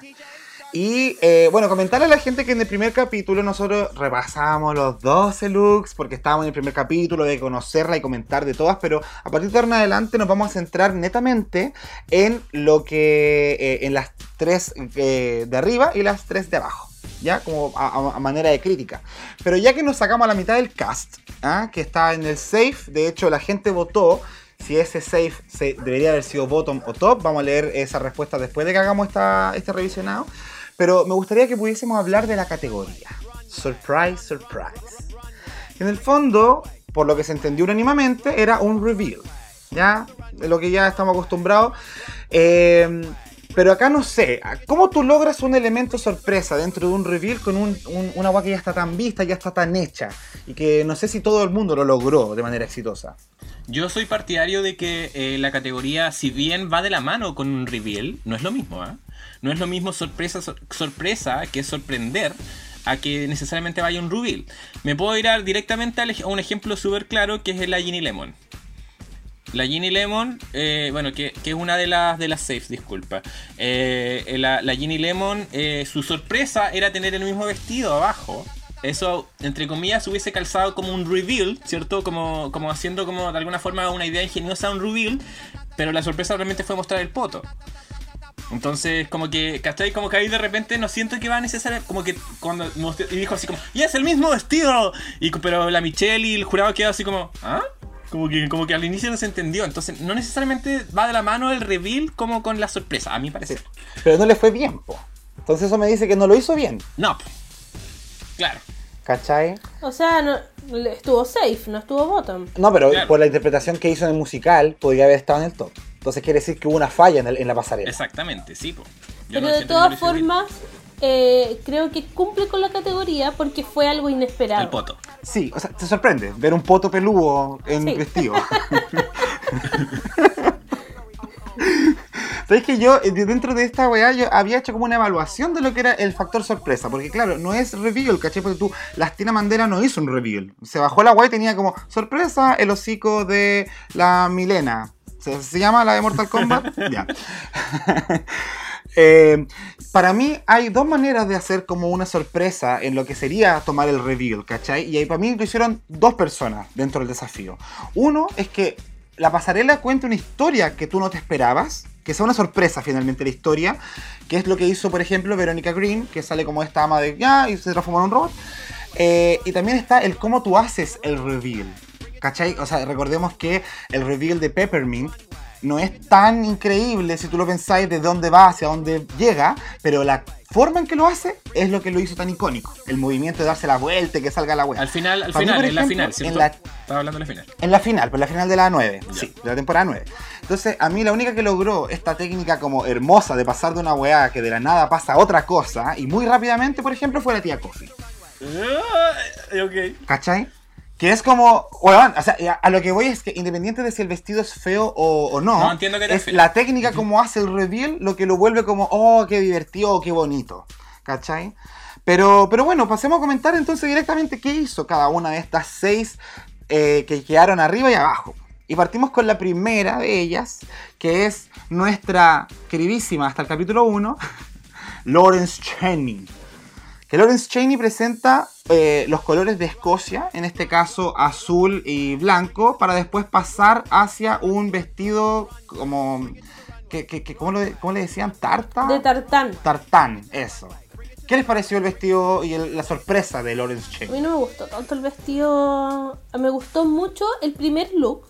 Y eh, bueno, comentarle a la gente que en el primer capítulo nosotros repasamos los 12 looks porque estábamos en el primer capítulo de conocerla y comentar de todas, pero a partir de ahora en adelante nos vamos a centrar netamente en lo que, eh, en las tres eh, de arriba y las tres de abajo. ¿ya? Como a, manera de crítica. Pero ya que nos sacamos a la mitad del cast, ¿ah? que está en el safe, de hecho la gente votó si ese safe debería haber sido bottom o top. Vamos a leer esa respuesta después de que hagamos esta, este revisionado. Pero me gustaría que pudiésemos hablar de la categoría. Surprise, surprise. En el fondo, por lo que se entendió unánimamente, era un reveal. ¿Ya? De lo que ya estamos acostumbrados. Eh, pero acá no sé, ¿cómo tú logras un elemento sorpresa dentro de un reveal con un, una agua que ya está tan vista, ya está tan hecha? Y que no sé si todo el mundo lo logró de manera exitosa. Yo soy partidario de que eh, la categoría, si bien va de la mano con un reveal, no es lo mismo, ¿eh? No es lo mismo sorpresa, sorpresa que sorprender a que necesariamente vaya un reveal. Me puedo ir directamente a un ejemplo súper claro que es la Ginny Lemon. La Ginny Lemon, eh, bueno, que, es una de las de las saves, disculpa. Eh, la, la, Ginny Lemon, eh, su sorpresa era tener el mismo vestido abajo. Eso, entre comillas, hubiese calzado como un reveal, ¿cierto? Como, como haciendo como de alguna forma una idea ingeniosa un reveal. Pero la sorpresa realmente fue mostrar el poto. Entonces, como que, ¿cachai? Como que ahí de repente no siento que va a necesitar, como que cuando y dijo así como, ¡y es el mismo vestido! Y, pero la Michelle y el jurado quedó así como, ¿ah? Como que, como que al inicio no se entendió. Entonces, no necesariamente va de la mano el reveal como con la sorpresa, a mi parecer. Pero no le fue bien, po. Entonces eso me dice que no lo hizo bien. No, claro. ¿Cachai? O sea, no, estuvo safe, no estuvo bottom. No, pero por la interpretación que hizo en el musical, podría haber estado en el top. Entonces quiere decir que hubo una falla en, la pasarela. Exactamente, sí. Pero de todas formas, eh, creo que cumple con la categoría porque fue algo inesperado. El poto. Sí, o sea, te sorprende ver un poto peludo en sí. vestido. Sabes que yo, eh, dentro de esta weá, yo había hecho como una evaluación de lo que era el factor sorpresa. Porque claro, no es reveal, ¿cachai? Porque tú, Lastina Mandela no hizo un reveal. Se bajó la weá y tenía como sorpresa el hocico de la Milena. ¿Se, llama la de Mortal Kombat? ya. Eh, para mí hay dos maneras de hacer como una sorpresa en lo que sería tomar el reveal, ¿cachai? Y ahí para mí lo hicieron dos personas dentro del desafío. Uno es que la pasarela cuente una historia que tú no te esperabas, que sea una sorpresa finalmente la historia, que es lo que hizo, por ejemplo, Verónica Green, que sale como esta ama de ya y se transforma en un robot. Eh, y también está el cómo tú haces el reveal. ¿Cachai? O sea, recordemos que el reveal de Peppermint no es tan increíble si tú lo pensáis de dónde va, hacia dónde llega, pero la forma en que lo hace es lo que lo hizo tan icónico. El movimiento de darse la vuelta y que salga la vuelta. Al final, al final, en la final, ¿cierto? En la, Estaba hablando de la final. En la final, pero la final de la 9, sí, de la temporada 9. Entonces, a mí la única que logró esta técnica como hermosa de pasar de una weá que de la nada pasa a otra cosa y muy rápidamente, por ejemplo, fue la tía Coffee. Uh, ok. ¿Cachai? Que es como, bueno, o sea, a lo que voy es que independiente de si el vestido es feo o, no, no entiendo que es la técnica como hace el reveal lo que lo vuelve como, oh, qué divertido, qué bonito. ¿Cachai? Pero, pero bueno, pasemos a comentar entonces directamente qué hizo cada una de estas seis eh, que quedaron arriba y abajo. Y partimos con la primera de ellas, que es nuestra queridísima hasta el capítulo 1, Lawrence Cheney. Que Lawrence Cheney presenta eh, los colores de Escocia, en este caso azul y blanco, para después pasar hacia un vestido como... Que, ¿cómo, le decían? ¿Tarta? De tartán. Tartán, eso. ¿Qué les pareció el vestido y la sorpresa de Lawrence Cheney? A mí no me gustó tanto el vestido. Me gustó mucho el primer look,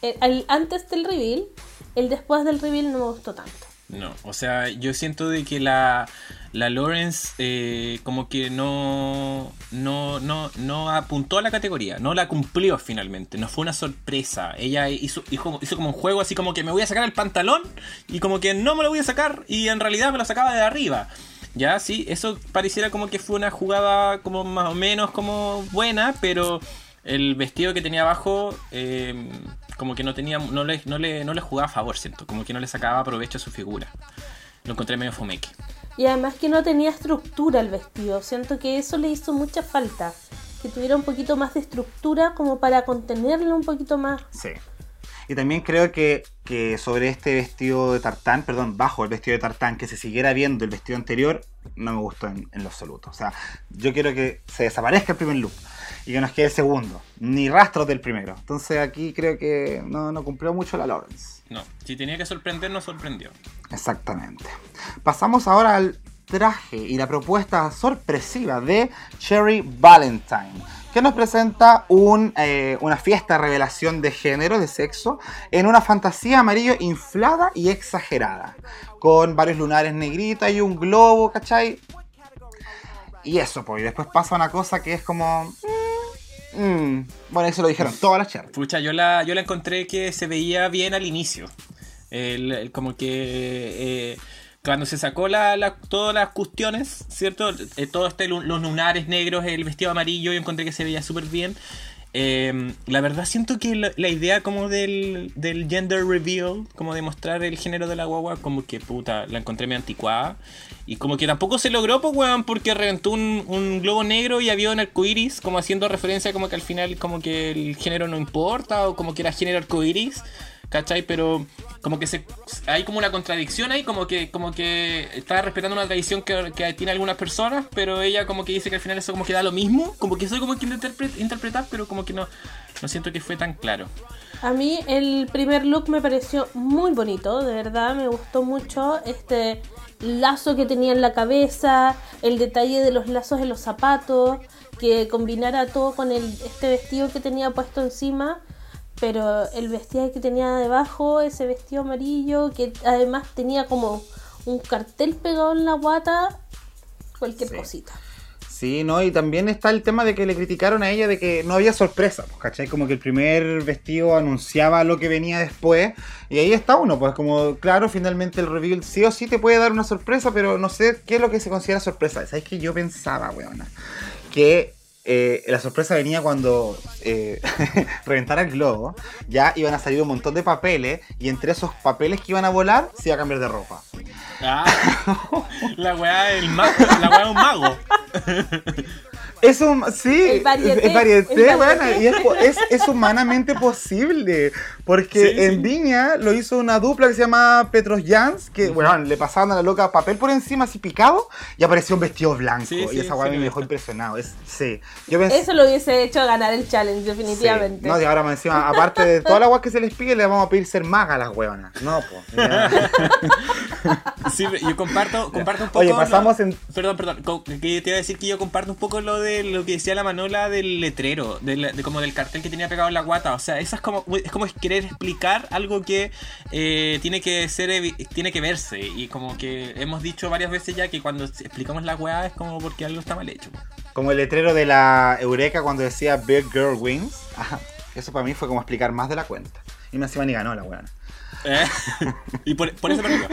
el, antes del reveal. El después del reveal no me gustó tanto. No, o sea, yo siento de que la, la Lawrence eh, como que no, no, no, no apuntó a la categoría, no la cumplió finalmente, no fue una sorpresa. Ella hizo, hizo, como un juego así como que me voy a sacar el pantalón y como que no me lo voy a sacar y en realidad me lo sacaba de arriba. Ya, sí, eso pareciera como que fue una jugada como más o menos como buena, pero el vestido que tenía abajo eh, como que no tenía no le, no, le, no le jugaba a favor, siento, como que no le sacaba provecho a su figura. Lo encontré medio fomeque. Y además que no tenía estructura el vestido, siento que eso le hizo mucha falta, que tuviera un poquito más de estructura como para contenerlo un poquito más. Sí. Y también creo que, sobre este vestido de tartán, perdón, bajo el vestido de tartán, que se siguiera viendo el vestido anterior, no me gustó en, lo absoluto. O sea, yo quiero que se desaparezca el primer look y que nos quede el segundo. Ni rastros del primero. Entonces aquí creo que no, no cumplió mucho la Lawrence. No, si tenía que sorprender, no sorprendió. Exactamente. Pasamos ahora al traje y la propuesta sorpresiva de Cherry Valentine que nos presenta eh, una fiesta revelación de género, de sexo, en una fantasía amarillo inflada y exagerada, con varios lunares negritos y un globo, ¿cachai? Y eso, pues, y después pasa una cosa que es como... Mm, bueno, eso lo dijeron todas las charlas. Pucha, yo la, yo la encontré que se veía bien al inicio. como que... Eh, cuando se sacó la, todas las cuestiones, ¿cierto? Eh, todo este, los lunares negros, el vestido amarillo, yo encontré que se veía súper bien. Em, la verdad siento que la, idea como del, del, gender reveal, como de mostrar el género de la guagua, como que puta, la encontré medio anticuada. Y como que tampoco se logró, pues weón, porque reventó un, un, globo negro y había un arcoiris, como haciendo referencia como que al final como que el género no importa, o como que era género arcoiris. ¿Cachai? Pero como que hay como una contradicción ahí, como que, como que está respetando una tradición que, que tiene algunas personas, pero ella como que dice que al final eso como que da lo mismo, como que soy como quien interpretar, pero como que no, no siento que fue tan claro. A mí el primer look me pareció muy bonito, de verdad, me gustó mucho este lazo que tenía en la cabeza, el detalle de los lazos en los zapatos, que combinara todo con el, este vestido que tenía puesto encima pero el vestido que tenía debajo, ese vestido amarillo, que además tenía como un cartel pegado en la guata, cualquier cosita. Sí, no, y también está el tema de que le criticaron a ella de que no había sorpresa, pues, ¿cachai? Como que el primer vestido anunciaba lo que venía después, y ahí está uno, pues como, claro, finalmente el reveal sí o sí te puede dar una sorpresa, pero no sé qué es lo que se considera sorpresa. ¿Sabes que yo pensaba, weona? Que eh, la sorpresa venía cuando eh, reventara el globo, ya iban a salir un montón de papeles y entre esos papeles que iban a volar se iba a cambiar de ropa. Ah, la weá del mago, la weá de un mago. Es un, sí, es varieté, bueno, y es, es, humanamente posible. Porque en Viña lo hizo una dupla que se llama Petros Jans, que, bueno, le pasaban a la loca papel por encima así picado y apareció un vestido blanco. y esa weá me dejó impresionado. Es, sí. Yo Eso lo hubiese hecho ganar el challenge, definitivamente. No, y ahora encima, aparte de toda la weá que se les pide, le vamos a pedir ser magas a las hueonas. No, pues. sí, yo comparto, comparto un poco. Oye, pasamos en. Perdón, perdón. Que te iba a decir que yo comparto un poco lo de lo que decía la Manola del letrero, de, como del cartel que tenía pegado en la guata. O sea, esa es como, es como explicar algo que eh, tiene que ser tiene que verse. Y como que hemos dicho varias veces ya que cuando explicamos la weá es como porque algo está mal hecho. Como el letrero de la Eureka cuando decía Big Girl Wings. eso para mí fue como explicar más de la cuenta. Y me encima ni ganó la weá. Eh, y por, eso perdió.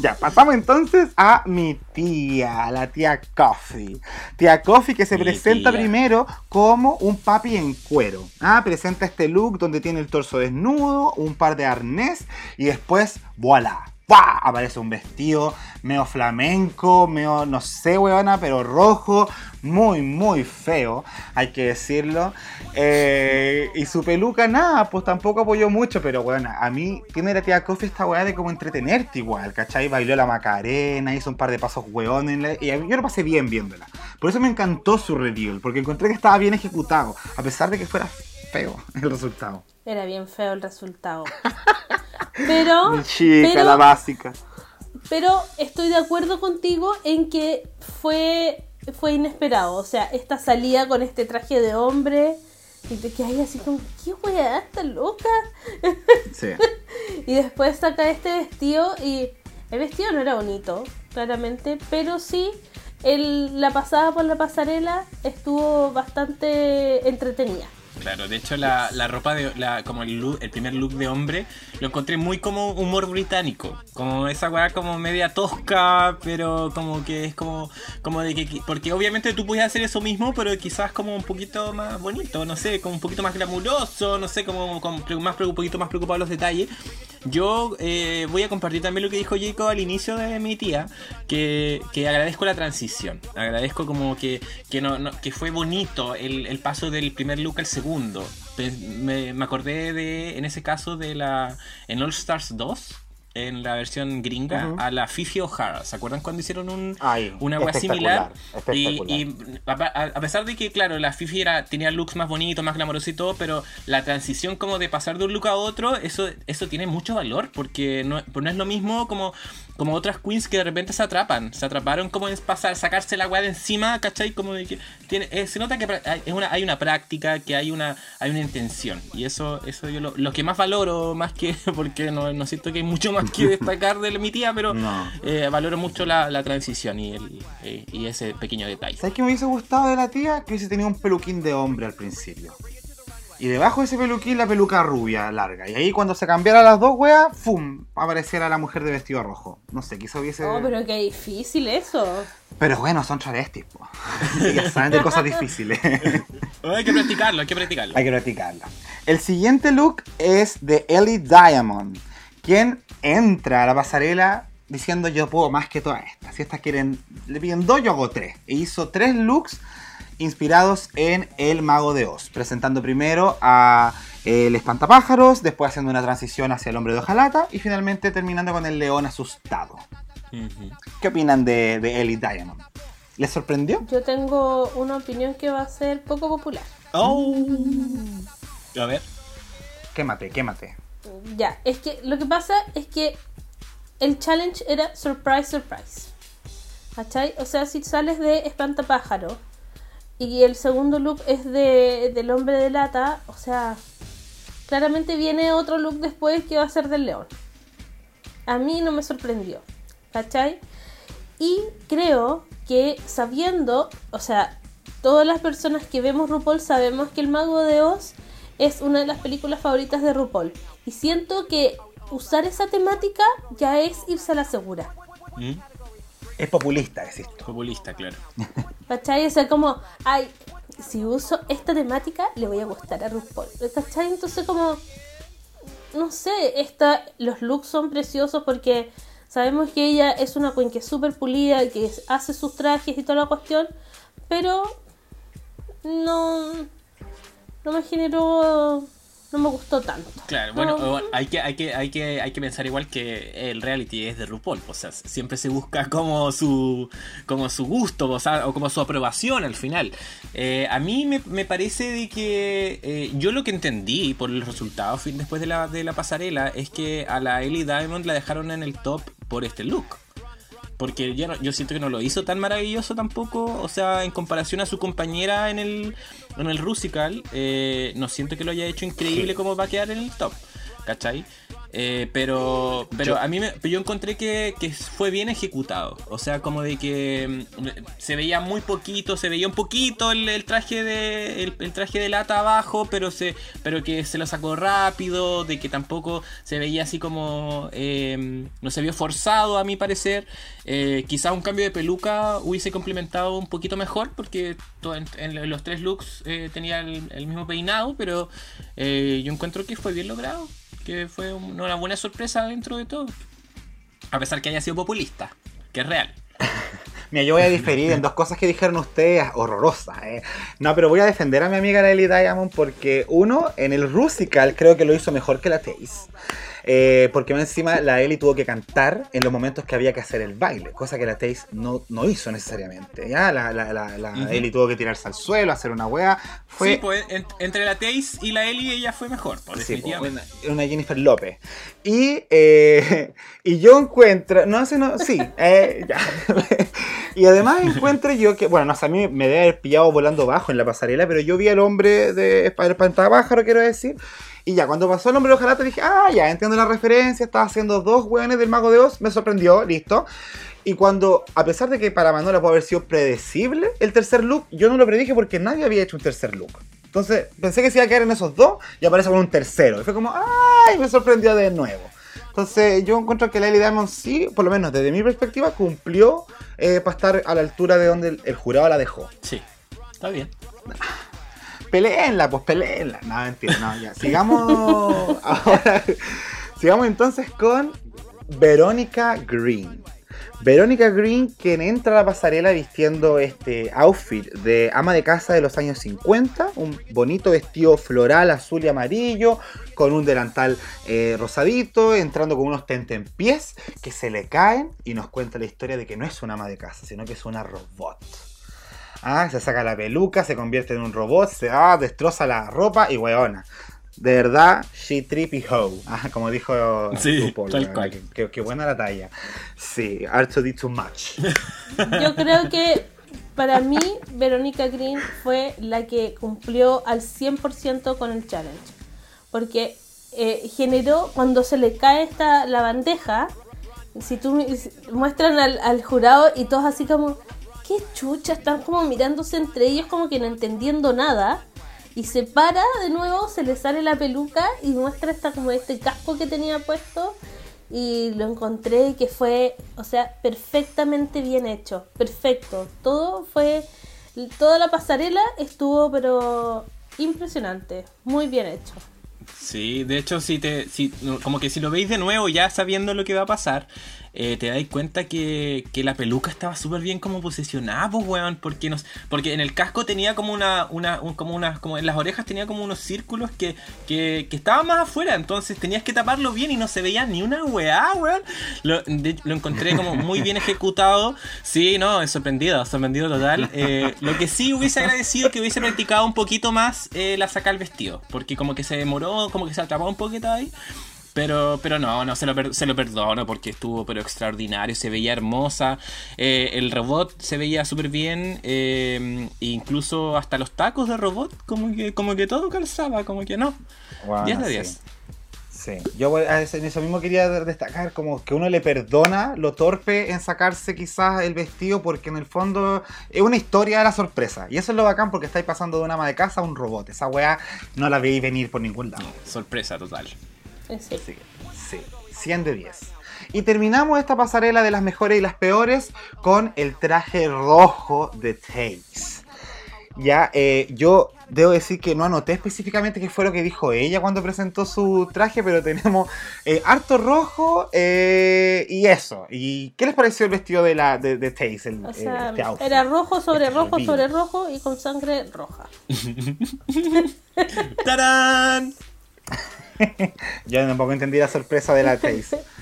Ya, pasamos entonces a mi tía, la tía Coffee. Tía Coffee que se presenta primero como un papi en cuero. Ah, presenta este look donde tiene el torso desnudo, un par de arnés y después, voilà Aparece un vestido medio flamenco, medio, no sé, weona, pero rojo, muy, muy feo, hay que decirlo. Eh, y su peluca, nada, pues tampoco apoyó mucho, pero bueno, a mí tiene la tía Coffee esta weá de como entretenerte igual, ¿cachai? Bailó la Macarena, hizo un par de pasos weones, y yo lo pasé bien viéndola. Por eso me encantó su reveal, porque encontré que estaba bien ejecutado, a pesar de que fuera feo el resultado. Era bien feo el resultado. Pero. chica, la básica. Pero estoy de acuerdo contigo en que fue, fue inesperado. O sea, esta salida con este traje de hombre. Y te quedas así como, ¿qué weá? ¿Está loca? Sí. y después saca este vestido y el vestido no era bonito, claramente, pero sí el, la pasada por la pasarela estuvo bastante entretenida. Claro, de hecho la, la ropa de la, como el, el primer look de hombre lo encontré muy como humor británico, como esa weá como media tosca, pero como que es como como de que porque obviamente tú puedes hacer eso mismo, pero quizás como un poquito más bonito, no sé, como un poquito más glamuroso, no sé, como, más un poquito más preocupado los detalles. Yo eh, voy a compartir también lo que dijo Jacob al inicio de mi tía, que, que agradezco la transición, agradezco como que, que, no, que fue bonito el, el paso del primer look al segundo segundo. Me, me, acordé de, en ese caso, de la. En All Stars 2, en la versión gringa a la Fifi O'Hara. ¿Se acuerdan cuando hicieron un, una web similar? Y, a, pesar de que, claro, la Fifi era, tenía looks más bonitos, más glamorosos y todo, pero la transición como de pasar de un look a otro, eso, eso tiene mucho valor, porque no, pues no es lo mismo como, como otras queens que de repente se atrapan. Se atraparon como en pasar, sacarse la weá de encima, ¿cachai? Como de que tiene, eh, se nota que hay una, hay una práctica, que hay una, hay una intención. Y eso, eso yo lo, lo que más valoro, más que porque no, no siento que hay mucho más que destacar de mi tía, pero eh, valoro mucho la, transición y, el, eh, y ese pequeño detalle. ¿Sabes qué me hubiese gustado de la tía? Que hubiese tenido un peluquín de hombre al principio. Y debajo de ese peluquín la peluca rubia, larga. Y ahí cuando se cambiara las dos weas, ¡fum! Apareciera la mujer de vestido rojo. No sé, quizá hubiese... Oh, pero qué difícil eso. Pero bueno, son travestis, po. ya saben de cosas difíciles. hay que practicarlo, hay que practicarlo. Hay que practicarlo. El siguiente look es de Ellie Diamond quien entra a la pasarela diciendo yo puedo más que todas estas. Si estas quieren, le piden dos, yo hago tres. E hizo tres looks inspirados en El Mago de Oz, presentando primero a el espantapájaros, después haciendo una transición hacia el hombre de hojalata y finalmente terminando con el león asustado. ¿Qué opinan de, de Ellie Diamond? ¿Les sorprendió? Yo tengo una opinión que va a ser poco popular. Oh. A ver. Quémate, quémate. Ya, es que lo que pasa es que el challenge era surprise, surprise. ¿Cachai? O sea, si sales de espantapájaro y el segundo look es de, del hombre de lata, o sea, claramente viene otro look después que va a ser del león. A mí no me sorprendió, ¿cachai? Y creo que sabiendo, o sea, todas las personas que vemos RuPaul sabemos que el mago de Oz es una de las películas favoritas de RuPaul. Y siento que usar esa temática ya es irse a la segura. ¿Mm? Es populista, es esto. Populista, claro. ¿Cachai? O sea, como, ay, si uso esta temática, le voy a gustar a RuPaul. ¿Cachai? Entonces, como, no sé, esta, los looks son preciosos porque sabemos que ella es una queen que es súper pulida, que hace sus trajes y toda la cuestión, pero no, no me generó no me gustó tanto. Claro, bueno, hay que, hay que, hay que, hay que pensar igual que el reality es de RuPaul, o sea, siempre se busca como su, como su gusto, o, sea, o como su aprobación al final. Eh, a mí me, parece de que eh, yo lo que entendí por el resultado después de la, de la pasarela es que a la Ellie Diamond la dejaron en el top por este look. Porque yo, yo siento que no lo hizo tan maravilloso tampoco. O sea, en comparación a su compañera en el, en el Rusical, eh, no siento que lo haya hecho increíble como va a quedar en el top. ¿Cachai? Eh, pero pero a mí me, yo encontré que, fue bien ejecutado. O sea, como de que mm, se veía muy poquito, se veía un poquito el, traje de el, traje de lata abajo, pero se pero que se lo sacó rápido, de que tampoco se veía así como em, no se vio forzado a mi parecer. Eh, quizás un cambio de peluca hubiese complementado un poquito mejor porque en, los tres looks eh, tenía el, mismo peinado, pero yo encuentro que fue bien logrado que fue una buena sorpresa dentro de todo. A pesar que haya sido populista, que es real. Mira, yo voy a diferir en dos cosas que dijeron ustedes horrorosas. ¿eh? No, pero voy a defender a mi amiga Lily Diamond porque, uno, en el Rusical creo que lo hizo mejor que la Taze. Eh, porque encima la Ellie tuvo que cantar en los momentos que había que hacer el baile, cosa que la Taze no, no hizo necesariamente. ¿ya? La, la, la, Ellie tuvo que tirarse al suelo, hacer una wea. Fue... Sí, pues entre la Taze y la Ellie ella fue mejor, por sí, pues, una, Jennifer López. Y, eh, y yo encuentro, no sé, no, sí, eh, ya. y además encuentro yo que, bueno, no sé, a mí me debe haber pillado volando bajo en la pasarela, pero yo vi al hombre de Espantapájaro, quiero decir, y ya, cuando pasó el hombre de te dije, ah, ya, entiendo la referencia, estaba haciendo dos hueones del Mago de Oz, me sorprendió, listo. Y cuando, a pesar de que para Manola puede haber sido predecible el tercer look, yo no lo predije porque nadie había hecho un tercer look. Entonces pensé que se iba a quedar en esos dos y aparece con un tercero. Y fue como, ¡ay! Me sorprendió de nuevo. Entonces yo encuentro que Lily Diamond sí, por lo menos desde mi perspectiva, cumplió eh, para estar a la altura de donde el, jurado la dejó. Sí, está bien peleenla, pues peleenla. No, mentira, no, ya. Sigamos ahora. Sigamos entonces con Verónica Green. Verónica Green, quien entra a la pasarela vistiendo este outfit de ama de casa de los años 50, un bonito vestido floral azul y amarillo, con un delantal eh, rosadito, entrando con unos tentempiés que se le caen y nos cuenta la historia de que no es una ama de casa, sino que es una robot. Ah, se saca la peluca, se convierte en un robot, se ah, destroza la ropa y weona. De verdad, she trippy ho. Ah, como dijo sí, tal Qué, buena la talla. Sí, R2D too much. Yo creo que para mí, Verónica Green fue la que cumplió al 100% con el challenge. Porque eh, generó, cuando se le cae esta, la bandeja, si tú muestran al, al jurado y todos así como, qué chucha, están como mirándose entre ellos como que no entendiendo nada. Y se para de nuevo, se le sale la peluca y muestra esta, como este casco que tenía puesto. Y lo encontré que fue, o sea, perfectamente bien hecho. Perfecto. Todo fue. Toda la pasarela estuvo, pero impresionante. Muy bien hecho. Sí, de hecho, si te, si, como que si lo veis de nuevo, ya sabiendo lo que va a pasar, eh, te dais cuenta que, la peluca estaba súper bien como posicionada, pues, weón. Porque, nos, porque en el casco tenía como una, una como como en las orejas tenía como unos círculos que, que, estaban más afuera. Entonces tenías que taparlo bien y no se veía ni una weá, weón. Lo, encontré como muy bien ejecutado. Sí, no, sorprendido, sorprendido total. Eh, lo que sí hubiese agradecido que hubiese practicado un poquito más eh, la saca al vestido. Porque como que se demoró, como que se atrapó un poquito ahí. Pero, pero no, no, se lo, se lo perdono porque estuvo pero extraordinario, se veía hermosa, eh, el robot se veía súper bien, eh, incluso hasta los tacos de robot, como que, como que todo calzaba, como que no. 10 de 10. Sí. Yo en eso mismo quería destacar como que uno le perdona lo torpe en sacarse quizás el vestido porque en el fondo es una historia de la sorpresa. Y eso es lo bacán porque estáis pasando de una ama de casa a un robot. Esa weá no la veis venir por ningún lado. sorpresa total. Sí. sí, 100 de 10. Y terminamos esta pasarela de las mejores y las peores con el traje rojo de Taze. Ya, eh, yo debo decir que no anoté específicamente qué fue lo que dijo ella cuando presentó su traje, pero tenemos eh, harto rojo eh, y eso. ¿Y qué les pareció el vestido de, la, de, de Taze? o sea, este era rojo sobre rojo sobre rojo y con sangre roja. ¡Tarán! Yo tampoco entendí la sorpresa de la Taze.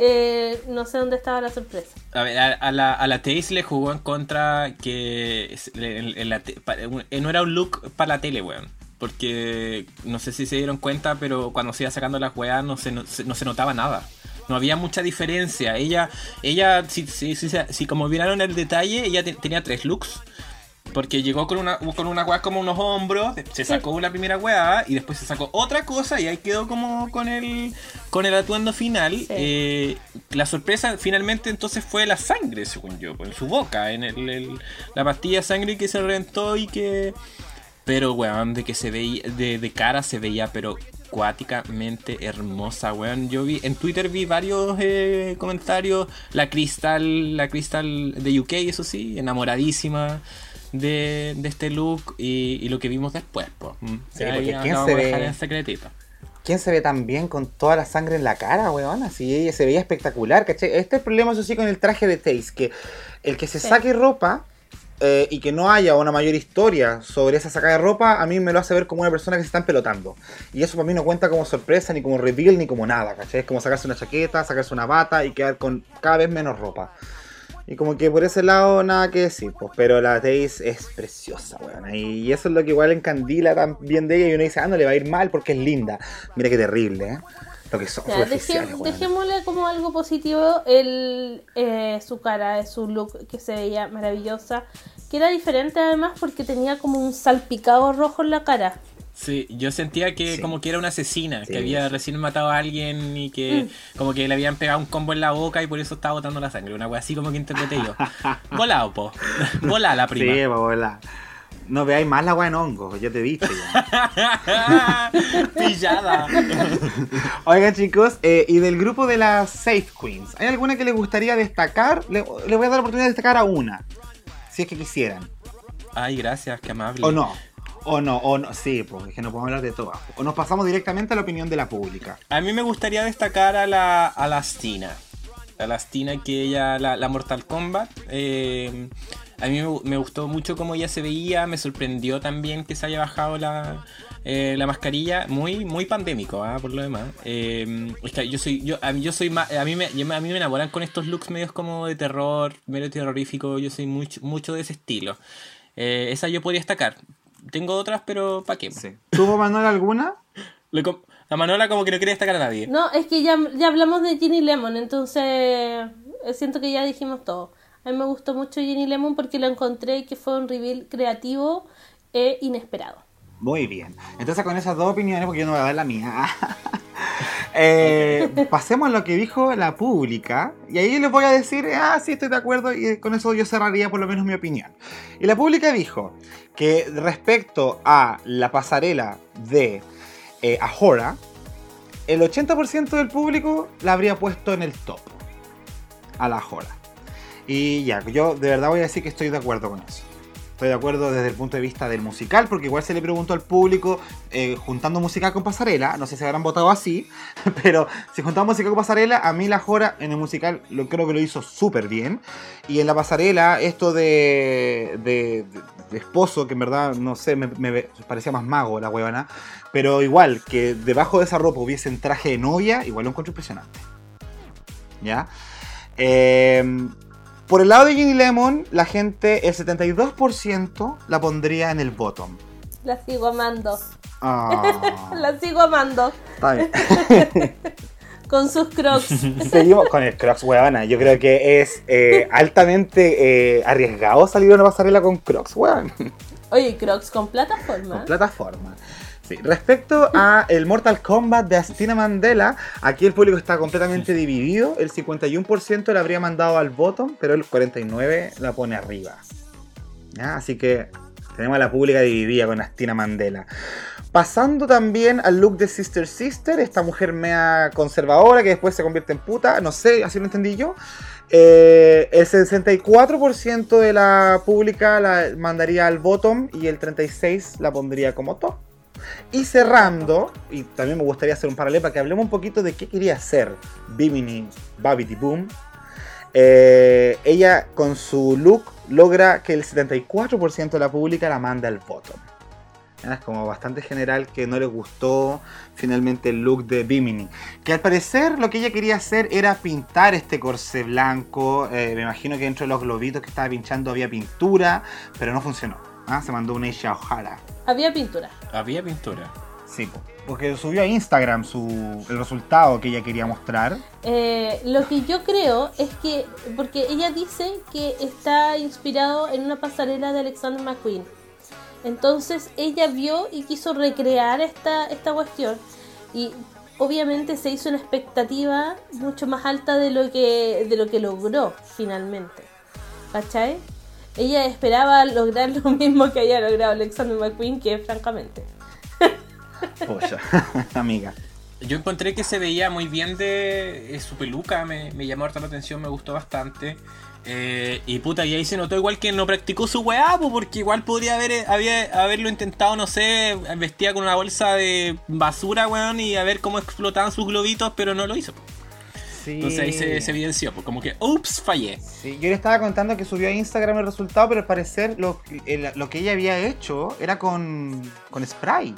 Eh, no sé dónde estaba la sorpresa. A ver, a, la, a la Taze le jugó en contra que no era un look para la tele, weón. Porque no sé si se dieron cuenta, pero cuando se iba sacando las weas no se, no, se notaba nada. No había mucha diferencia. Ella, ella si, si, si, si como vieron el detalle, ella tenía tres looks. Porque llegó con una, con una weá como unos hombros, se sacó la primera weá y después se sacó otra cosa y ahí quedó como con el, con el atuendo final. Eh, la sorpresa finalmente entonces fue la sangre, según yo, en su boca, en el, la pastilla de sangre que se reventó y que... Pero, weón, de que se veía, de, de cara se veía, pero acuáticamente hermosa, weón. Yo vi, en Twitter vi varios eh, comentarios. La Crystal, la Crystal de UK, eso sí, enamoradísima de, este look y, lo que vimos después, pues. ¿quién se ve? secretito. ¿Quién se ve tan bien con toda la sangre en la cara, weón? Así ella se veía espectacular, ¿cachai? Este es el problema, eso sí, con el traje de Taze, que el que se saque ropa eh, y que no haya una mayor historia sobre esa sacada de ropa, a mí me lo hace ver como una persona que se está pelotando. Y eso para mí no cuenta como sorpresa, ni como reveal, ni como nada, ¿cachai? Es como sacarse una chaqueta, sacarse una bata y quedar con cada vez menos ropa. Y como que por ese lado nada que decir, pues, pero la Taze es preciosa, weón. Y eso es lo que igual encandila también de ella y uno dice, ah, no le va a ir mal porque es linda. Mira qué terrible, ¿eh? Lo que son Dejémosle como algo positivo el, eh, su cara, su look que se veía maravillosa. Que era diferente además porque tenía como un salpicado rojo en la cara. Sí, yo sentía que como que era una asesina, que había recién matado a alguien y que mm. como que le habían pegado un combo en la boca y por eso estaba botando la sangre. Una wea así como que interpreté yo. Volado, po. Volá la prima. Sí, volá. No veáis más la wea en hongo, yo te he visto ya. Pillada. Oigan chicos, eh, y del grupo de las Safe Queens, ¿hay alguna que les gustaría destacar? Le, voy a dar la oportunidad de destacar a una, si es que quisieran. Ay, gracias, qué amable. O no. O no, o no, sí, porque es que no podemos hablar de todo. O nos pasamos directamente a la opinión de la pública. A mí me gustaría destacar a la, a la Stina. A la Stina que ella, la, Mortal Kombat. Eh, a mí me, gustó mucho cómo ella se veía, me sorprendió también que se haya bajado la, eh, la mascarilla, muy muy pandémico, ¿ah? por lo demás. Eh, yo soy yo a mí yo soy a mí me a mí me enamoran con estos looks medios como de terror, medio terrorífico, yo soy mucho mucho de ese estilo. Eh, esa yo podría destacar. Tengo otras, pero ¿para qué? ¿Tuvo Manuela alguna? la Manuela como que no quiere destacar a nadie. No, es que ya, ya hablamos de Ginny Lemon, entonces siento que ya dijimos todo. A mí me gustó mucho Jenny Lemon porque lo encontré que fue un reveal creativo e inesperado. Muy bien. Entonces con esas dos opiniones, porque yo no voy a dar la mía. Eh, pasemos a lo que dijo la pública. Y ahí les voy a decir, ah, sí, estoy de acuerdo. Y con eso yo cerraría por lo menos mi opinión. Y la pública dijo que respecto a la pasarela de eh, Ahora, el 80% del público la habría puesto en el top. A la Ahora. Y ya, yo de verdad voy a decir que estoy de acuerdo con eso. Estoy de acuerdo desde el punto de vista del musical, porque igual se le preguntó al público, eh, juntando musical con pasarela, no sé si habrán votado así, pero si juntamos música con pasarela, a mí la Jora en el musical lo creo que lo hizo súper bien. Y en la pasarela, esto de, de, esposo, que en verdad, no sé, me, parecía más mago la huevana, pero igual, que debajo de esa ropa hubiese un traje de novia, igual lo encuentro impresionante. ¿Ya? Eh, por el lado de Ginny Lemon, la gente, el 72% la pondría en el bottom. La sigo amando. Ah. la sigo amando. Está bien. con sus crocs. Seguimos con el crocs, huevona. Yo creo que es eh, altamente eh, arriesgado salir a una pasarela con crocs, weón. Oye, crocs con plataforma. Con plataforma. Respecto a el Mortal Kombat de Astina Mandela, aquí el público está completamente dividido. El 51% la habría mandado al bottom, pero el 49% la pone arriba. Así que tenemos a la pública dividida con Astina Mandela. Pasando también al look de Sister Sister, esta mujer mea conservadora que después se convierte en puta, no sé, así lo entendí yo. Eh, el 64% de la pública la mandaría al bottom y el 36% la pondría como top. Y cerrando, y también me gustaría hacer un paralelo para que hablemos un poquito de qué quería hacer Bimini Babity Boom. Eh, ella con su look logra que el 74% de la pública la manda al bottom. Es como bastante general que no le gustó finalmente el look de Bimini. Que al parecer lo que ella quería hacer era pintar este corsé blanco. Eh, me imagino que dentro de los globitos que estaba pinchando había pintura, pero no funcionó. Ah, se mandó una Isha O'Hara. Había pintura. Había pintura. Sí, porque subió a Instagram su, el resultado que ella quería mostrar. Eh, lo que yo creo es que, porque ella dice que está inspirado en una pasarela de Alexander McQueen. Entonces ella vio y quiso recrear esta, esta cuestión. Y obviamente se hizo una expectativa mucho más alta de lo que, de lo que logró finalmente. ¿Cachai? Ella esperaba lograr lo mismo que había logrado Alexander McQueen, que francamente. Polla, amiga. Yo encontré que se veía muy bien de eh, su peluca, me, me llamó harta la atención, me gustó bastante. Eh, y puta, y ahí se notó igual que no practicó su weá, porque igual podría haber eh, había, haberlo intentado, no sé, vestía con una bolsa de basura, weón, y a ver cómo explotaban sus globitos, pero no lo hizo. Entonces ahí se, evidenció, pues como que, ups, fallé. Sí, yo le estaba contando que subió a Instagram el resultado, pero al parecer lo, lo que ella había hecho era con, con spray.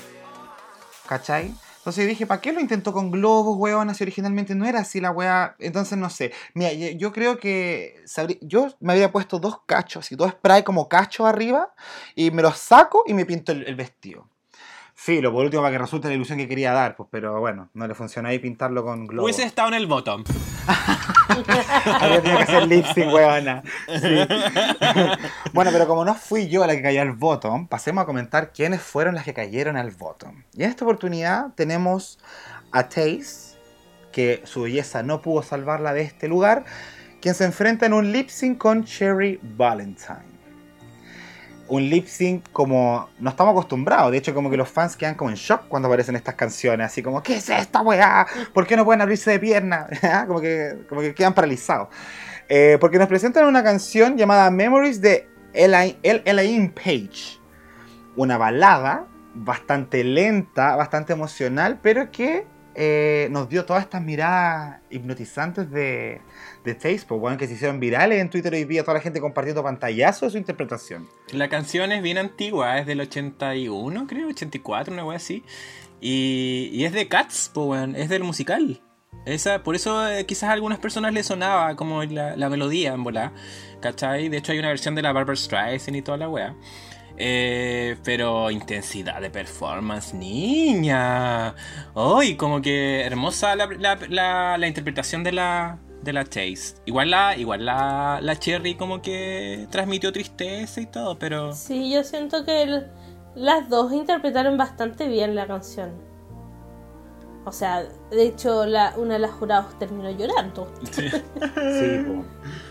¿Cachai? Entonces dije, ¿para qué lo intentó con globos, weón? Así originalmente no era así la weá. Entonces no sé. Mira, yo creo que. Yo me había puesto dos cachos, y dos spray como cachos arriba, y me los saco y me pinto el vestido. Sí, lo por último para que resulte la ilusión que quería dar, pues, pero bueno, no le funcionó ahí pintarlo con globo. Hubiese estado en el bottom. Habría tenido que hacer lip sync, huevona. bueno, pero como no fui yo la que cayó al bottom, pasemos a comentar quiénes fueron las que cayeron al bottom. Y en esta oportunidad tenemos a Taze, que su belleza no pudo salvarla de este lugar, quien se enfrenta en un lip sync con Cherry Valentine un lip sync como no estamos acostumbrados. De hecho, como que los fans quedan como en shock cuando aparecen estas canciones. Así como, ¿qué es esta weá? ¿Por qué no pueden abrirse de pierna? como, que, como que quedan paralizados. Eh, porque nos presentan una canción llamada Memories de Elaine Page. Una balada bastante lenta, bastante emocional, pero que eh, nos dio todas estas miradas hipnotizantes de, de Taste, pues, bueno, que se hicieron virales en Twitter hoy día, toda la gente compartiendo pantallazos de su interpretación. La canción es bien antigua, es del 81, creo, 84, una wea así. Y, es de Cats, pues, bueno, es del musical. Esa, por eso eh, quizás a algunas personas les sonaba como la, la melodía en bola, ¿cachai? De hecho hay una versión de la Barbara Streisand y toda la wea. Eh, pero intensidad de performance, niña. Hoy, como que hermosa la, interpretación de la, de la Chase. Igual la, igual la, la Cherry como que transmitió tristeza y todo, pero... Sí, yo siento que las dos interpretaron bastante bien la canción. O sea, de hecho, la, una de las jurados terminó llorando. Sí, sí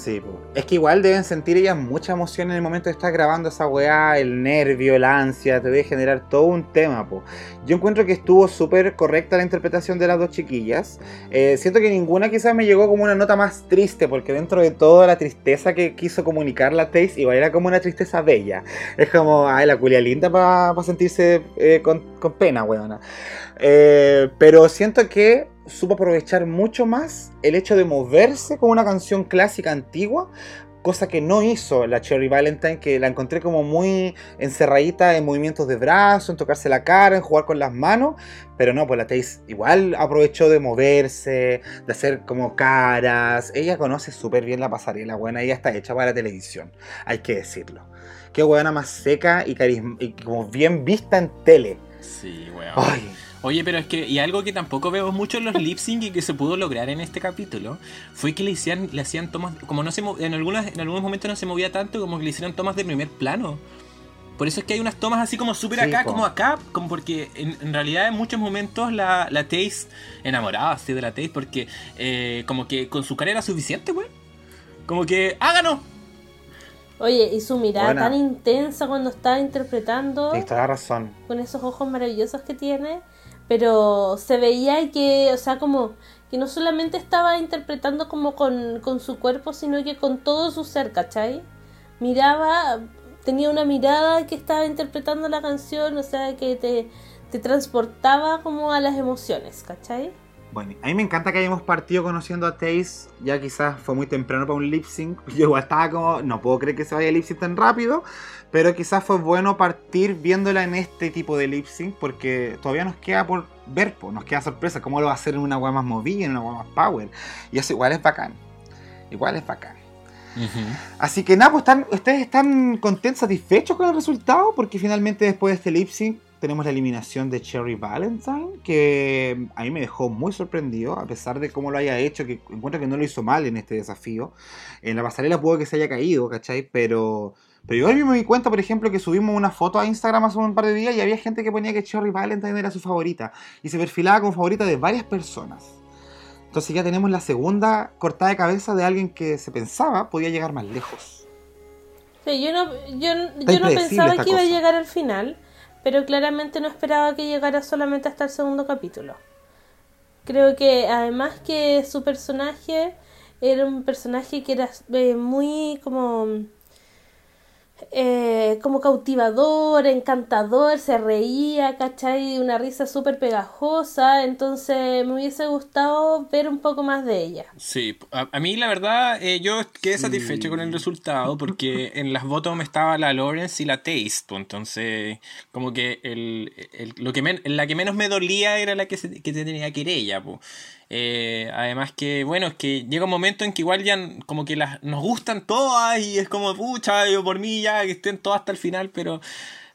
Sí, es que igual deben sentir ellas mucha emoción en el momento de estar grabando esa weá, el nervio, la ansia, te debe generar todo un tema, po. Yo encuentro que estuvo súper correcta la interpretación de las dos chiquillas. Eh, siento que ninguna quizás me llegó como una nota más triste, porque dentro de toda la tristeza que quiso comunicar la Taze, igual era como una tristeza bella. Es como, ay, la culia linda para sentirse eh, con, pena, weona. Eh, pero siento que supo aprovechar mucho más el hecho de moverse con una canción clásica antigua, cosa que no hizo la Cherry Valentine, que la encontré como muy encerradita en movimientos de brazo, en tocarse la cara, en jugar con las manos, pero no, pues la Taze igual aprovechó de moverse, de hacer como caras, ella conoce súper bien la pasarela, buena, ella está hecha para la televisión, hay que decirlo. Qué buena más seca y, y como bien vista en tele. Sí, weón. Ay, Oye, pero es que, y algo que tampoco vemos mucho en los lip sync y que se pudo lograr en este capítulo, fue que le hacían, le hacían tomas, como no se en algunas, en algunos momentos no se movía tanto, como que le hicieron tomas de primer plano. Por eso es que hay unas tomas así como súper acá, como acá, como porque en, realidad en muchos momentos la, la Taze, enamorada así de la Taze, porque eh, como que con su cara era suficiente, güey. Como que, háganos, Oye, y su mirada tan intensa cuando está interpretando. Tienes toda la razón. Con esos ojos maravillosos que tiene pero se veía que, o sea, como que no solamente estaba interpretando como con, su cuerpo, sino que con todo su ser, ¿cachai? Miraba, tenía una mirada que estaba interpretando la canción, o sea, que te, te transportaba como a las emociones, ¿cachai? Bueno, a mí me encanta que hayamos partido conociendo a Taze. Ya quizás fue muy temprano para un lip sync. Yo igual estaba como, no puedo creer que se vaya a lip sync tan rápido. Pero quizás fue bueno partir viéndola en este tipo de lip sync. Porque todavía nos queda por ver, nos queda sorpresa. Cómo lo va a hacer en una web más movida, en una web más power. Y eso igual es bacán. Igual es bacán. Así que nada, pues están, ustedes están contentos, satisfechos con el resultado. Porque finalmente después de este lip sync tenemos la eliminación de Cherry Valentine, que a mí me dejó muy sorprendido, a pesar de cómo lo haya hecho, que encuentro que no lo hizo mal en este desafío. En la pasarela pudo que se haya caído, ¿cachai? Pero, pero yo mismo me di cuenta, por ejemplo, que subimos una foto a Instagram hace un par de días y había gente que ponía que Cherry Valentine era su favorita. Y se perfilaba como favorita de varias personas. Entonces ya tenemos la segunda cortada de cabeza de alguien que se pensaba podía llegar más lejos. Sí, yo no, yo, yo no pensaba que iba a llegar al final, pero claramente no esperaba que llegara solamente hasta el segundo capítulo. Creo que además que su personaje era un personaje que era eh, muy como eh, como cautivador, encantador, se reía, ¿cachai? Una risa súper pegajosa, entonces me hubiese gustado ver un poco más de ella. Sí, a, mí la verdad eh, yo quedé satisfecho con el resultado porque en las votos me estaba la Lawrence y la Taste, pues, entonces como que el, lo que la que menos me dolía era la que, se, que tenía que ir ella, pues. Eh, además que, bueno, es que llega un momento en que igual ya como que las, nos gustan todas y es como, pucha, yo por mí ya que estén todas hasta el final, pero...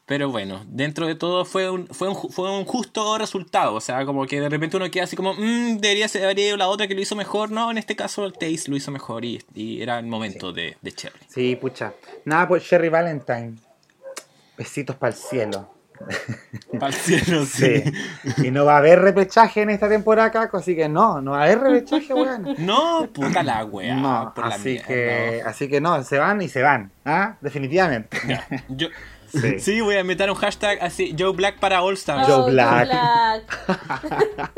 Pero bueno, dentro de todo fue un, fue un, fue un justo resultado. O sea, como que de repente uno queda así como, mmm, debería ser debería la otra que lo hizo mejor. No, en este caso el Taste lo hizo mejor y, era el momento de, de Cherry. Sí, pucha. Nada, pues Cherry Valentine. Besitos para el cielo. Para el cielo, sí. Y no va a haber repechaje en esta temporada, Caco, así que no, no va a haber repechaje, weón. No, puta la wea. No, así, que, así que no, se van y se van, ¿ah? Definitivamente. Yo, sí. voy a meter un hashtag así, Joe Black para All Stars. Joe Black.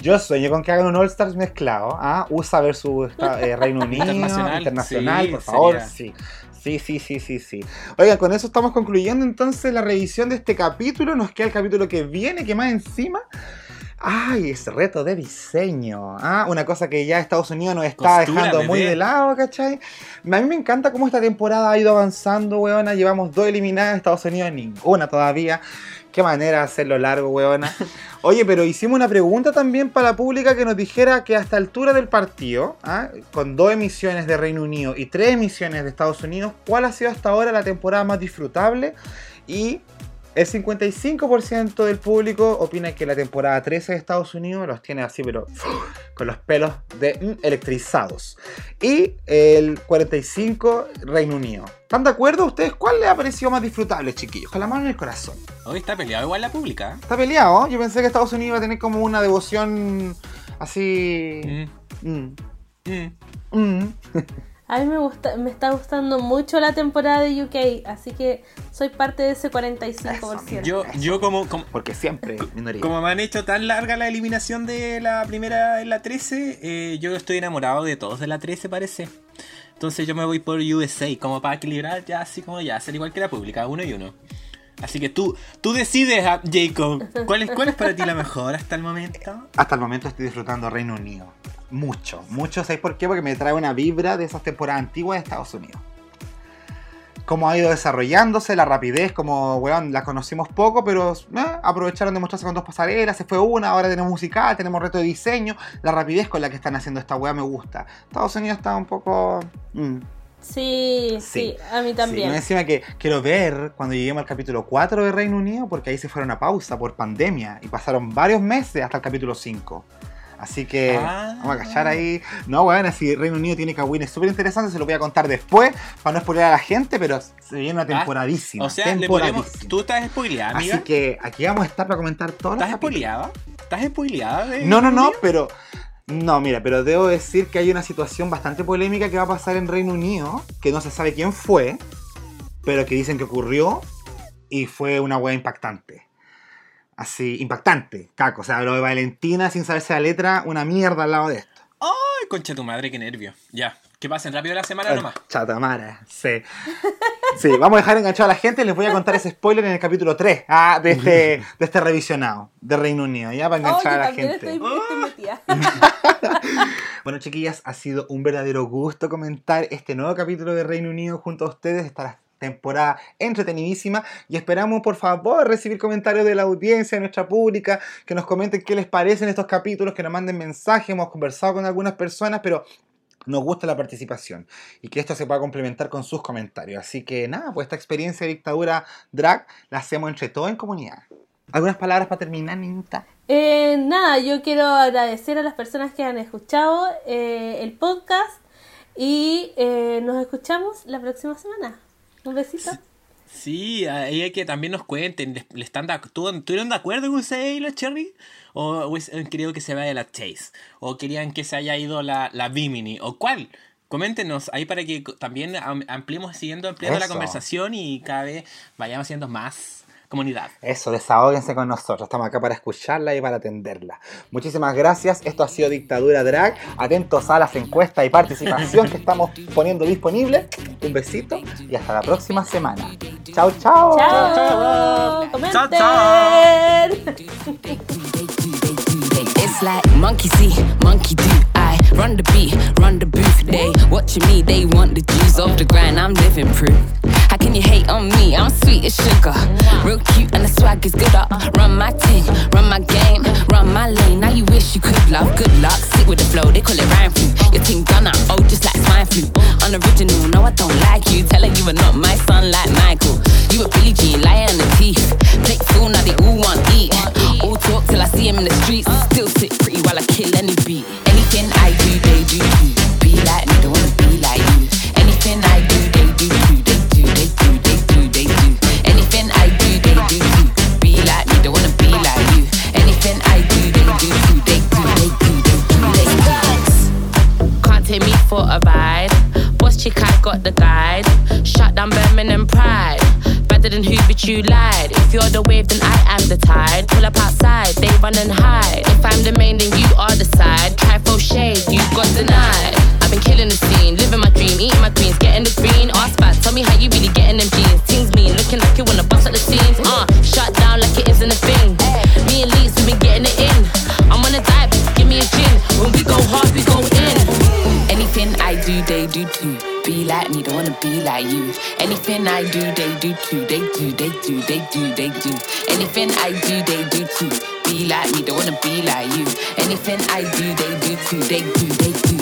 Yo sueño con que hagan un All Stars mezclado, ¿ah? USA versus eh, Reino Unido, internacional, internacional por favor, sí. Sí, sí, sí, sí, sí. Oigan, con eso estamos concluyendo entonces la revisión de este capítulo. Nos queda el capítulo que viene, que más encima. Ay, ese reto de diseño. Ah, una cosa que ya Estados Unidos nos está dejando muy de lado, ¿cachai? A mí me encanta cómo esta temporada ha ido avanzando, weona. Llevamos dos eliminadas, Estados Unidos ninguna todavía. Qué manera de hacerlo largo, weona. Oye, pero hicimos una pregunta también para la pública que nos dijera que hasta altura del partido, ¿ah? con dos emisiones de Reino Unido y tres emisiones de Estados Unidos, ¿cuál ha sido hasta ahora la temporada más disfrutable? Y el 55% del público opina que la temporada 13 de Estados Unidos los tiene así, pero con los pelos mm, electrizados. Y el 45% Reino Unido. ¿Están de acuerdo ustedes? ¿Cuál les ha parecido más disfrutable, chiquillos? Con la mano en el corazón. Hoy está peleado igual la pública. ¿eh? Está peleado. Yo pensé que Estados Unidos iba a tener como una devoción así... Mm. Mm. A mí me gusta, me está gustando mucho la temporada de UK, así que soy parte de ese 45%. yo, yo como, Porque siempre Como me han hecho tan larga la eliminación de la primera en la 13, eh, yo estoy enamorado de todos de la 13 parece. Entonces yo me voy por USA, como para equilibrar ya así como ya, ser igual que la pública, uno y uno. Así que tú, tú decides, ah, Jacob, ¿cuál es, ¿cuál es para ti la mejor hasta el momento? Hasta el momento estoy disfrutando Reino Unido. Mucho, mucho. ¿Sabéis por qué? Porque me trae una vibra de esas temporadas antiguas de Estados Unidos. Cómo ha ido desarrollándose, la rapidez, como, weón, la conocimos poco, pero eh, aprovecharon de mostrarse con dos pasarelas, se fue una, ahora tenemos musical, tenemos reto de diseño, la rapidez con la que están haciendo esta weá me gusta. Estados Unidos está un poco... Mm. Sí, sí, a mí también. Sí, encima que quiero ver cuando lleguemos al capítulo 4 de Reino Unido, porque ahí se fueron a pausa por pandemia y pasaron varios meses hasta el capítulo 5. Así que ah. vamos a cachar ahí. No, bueno, si Reino Unido tiene es súper interesante, se lo voy a contar después para no spoilear a la gente, pero se viene una ah, temporadísima. o sea, tú estás spoileada, amiga. Así que aquí vamos a estar para comentar todo. ¿Estás spoileada? ¿Estás spoileada? no, no, no, pero. No, mira, pero debo decir que hay una situación bastante polémica que va a pasar en Reino Unido, que no se sabe quién fue, pero que dicen que ocurrió y fue una hueá impactante así impactante, caco. O sea, lo de Valentina sin saberse la letra, una mierda al lado de esto. ¡Ay, concha tu madre, qué nervio! Ya, que pasen rápido la semana nomás. Chatamara, sí. Sí, vamos a dejar enganchado a la gente y les voy a contar ese spoiler en el capítulo 3 ah, de, este, de este revisionado de Reino Unido, ya para enganchar a la gente. bueno, chiquillas, ha sido un verdadero gusto comentar este nuevo capítulo de Reino Unido junto a ustedes. Estará temporada entretenidísima y esperamos por favor recibir comentarios de la audiencia, de nuestra pública, que nos comenten qué les parecen estos capítulos, que nos manden mensajes, hemos conversado con algunas personas, pero nos gusta la participación y que esto se pueda complementar con sus comentarios. Así que nada, pues esta experiencia de dictadura drag la hacemos entre todos en comunidad. ¿Algunas palabras para terminar, Ninta? Eh, nada, yo quiero agradecer a las personas que han escuchado eh, el podcast y eh, nos escuchamos la próxima semana. Un besito. Sí, ahí hay que también nos cuenten. ¿Le están de, ¿Estuvieron de acuerdo con ustedes y la Cherry? ¿O, o querido que se vaya la Chase? ¿O querían que se haya ido la, la Bimini? ¿O cuál? Coméntenos ahí para que también ampliemos, siguiendo ampliando la conversación y cada vez vayamos haciendo más comunidad. Eso, desahóguense con nosotros. Estamos acá para escucharla y para atenderla. Muchísimas gracias. Esto ha sido Dictadura Drag. Atentos a las encuestas y participación que estamos poniendo disponible. Un besito y hasta la próxima semana. Chao, chao. Chao. Chao, chao. It's like monkey see, monkey do. I run the beat, run the booth. They watching me, they want the juice off the grind. I'm living proof. Can you hate on me? I'm sweet as sugar. Real cute and the swag is good up. Run my team, run my game, run my lane. Now you wish you could love. Good luck, stick with the flow, they call it rhyme flu. Your team gunner, oh, just like swine flu. Unoriginal, no, I don't like you. Tell her you are not my son like you lied. If you're the wave, then I am the tide. Pull up outside, they run and hide. If I'm the main, then you are the side. Try for shade, you got denied. I've been killing the scene, living my dream, eating my greens, getting the green. Ask back, tell me how you really getting them jeans. Things mean, looking like you wanna bust at the seams. Uh, shut down like it isn't a thing. Me and Lee's, we been getting it in. I'm on a dive, give me a gin. When we go hard, we go in. Anything I do, they do too. Like me, don't wanna be like you. Anything I do, they do too. They do, they do, they do, they do. Anything I do, they do too. Be like me, don't wanna be like you. Anything I do, they do too. They do, they do.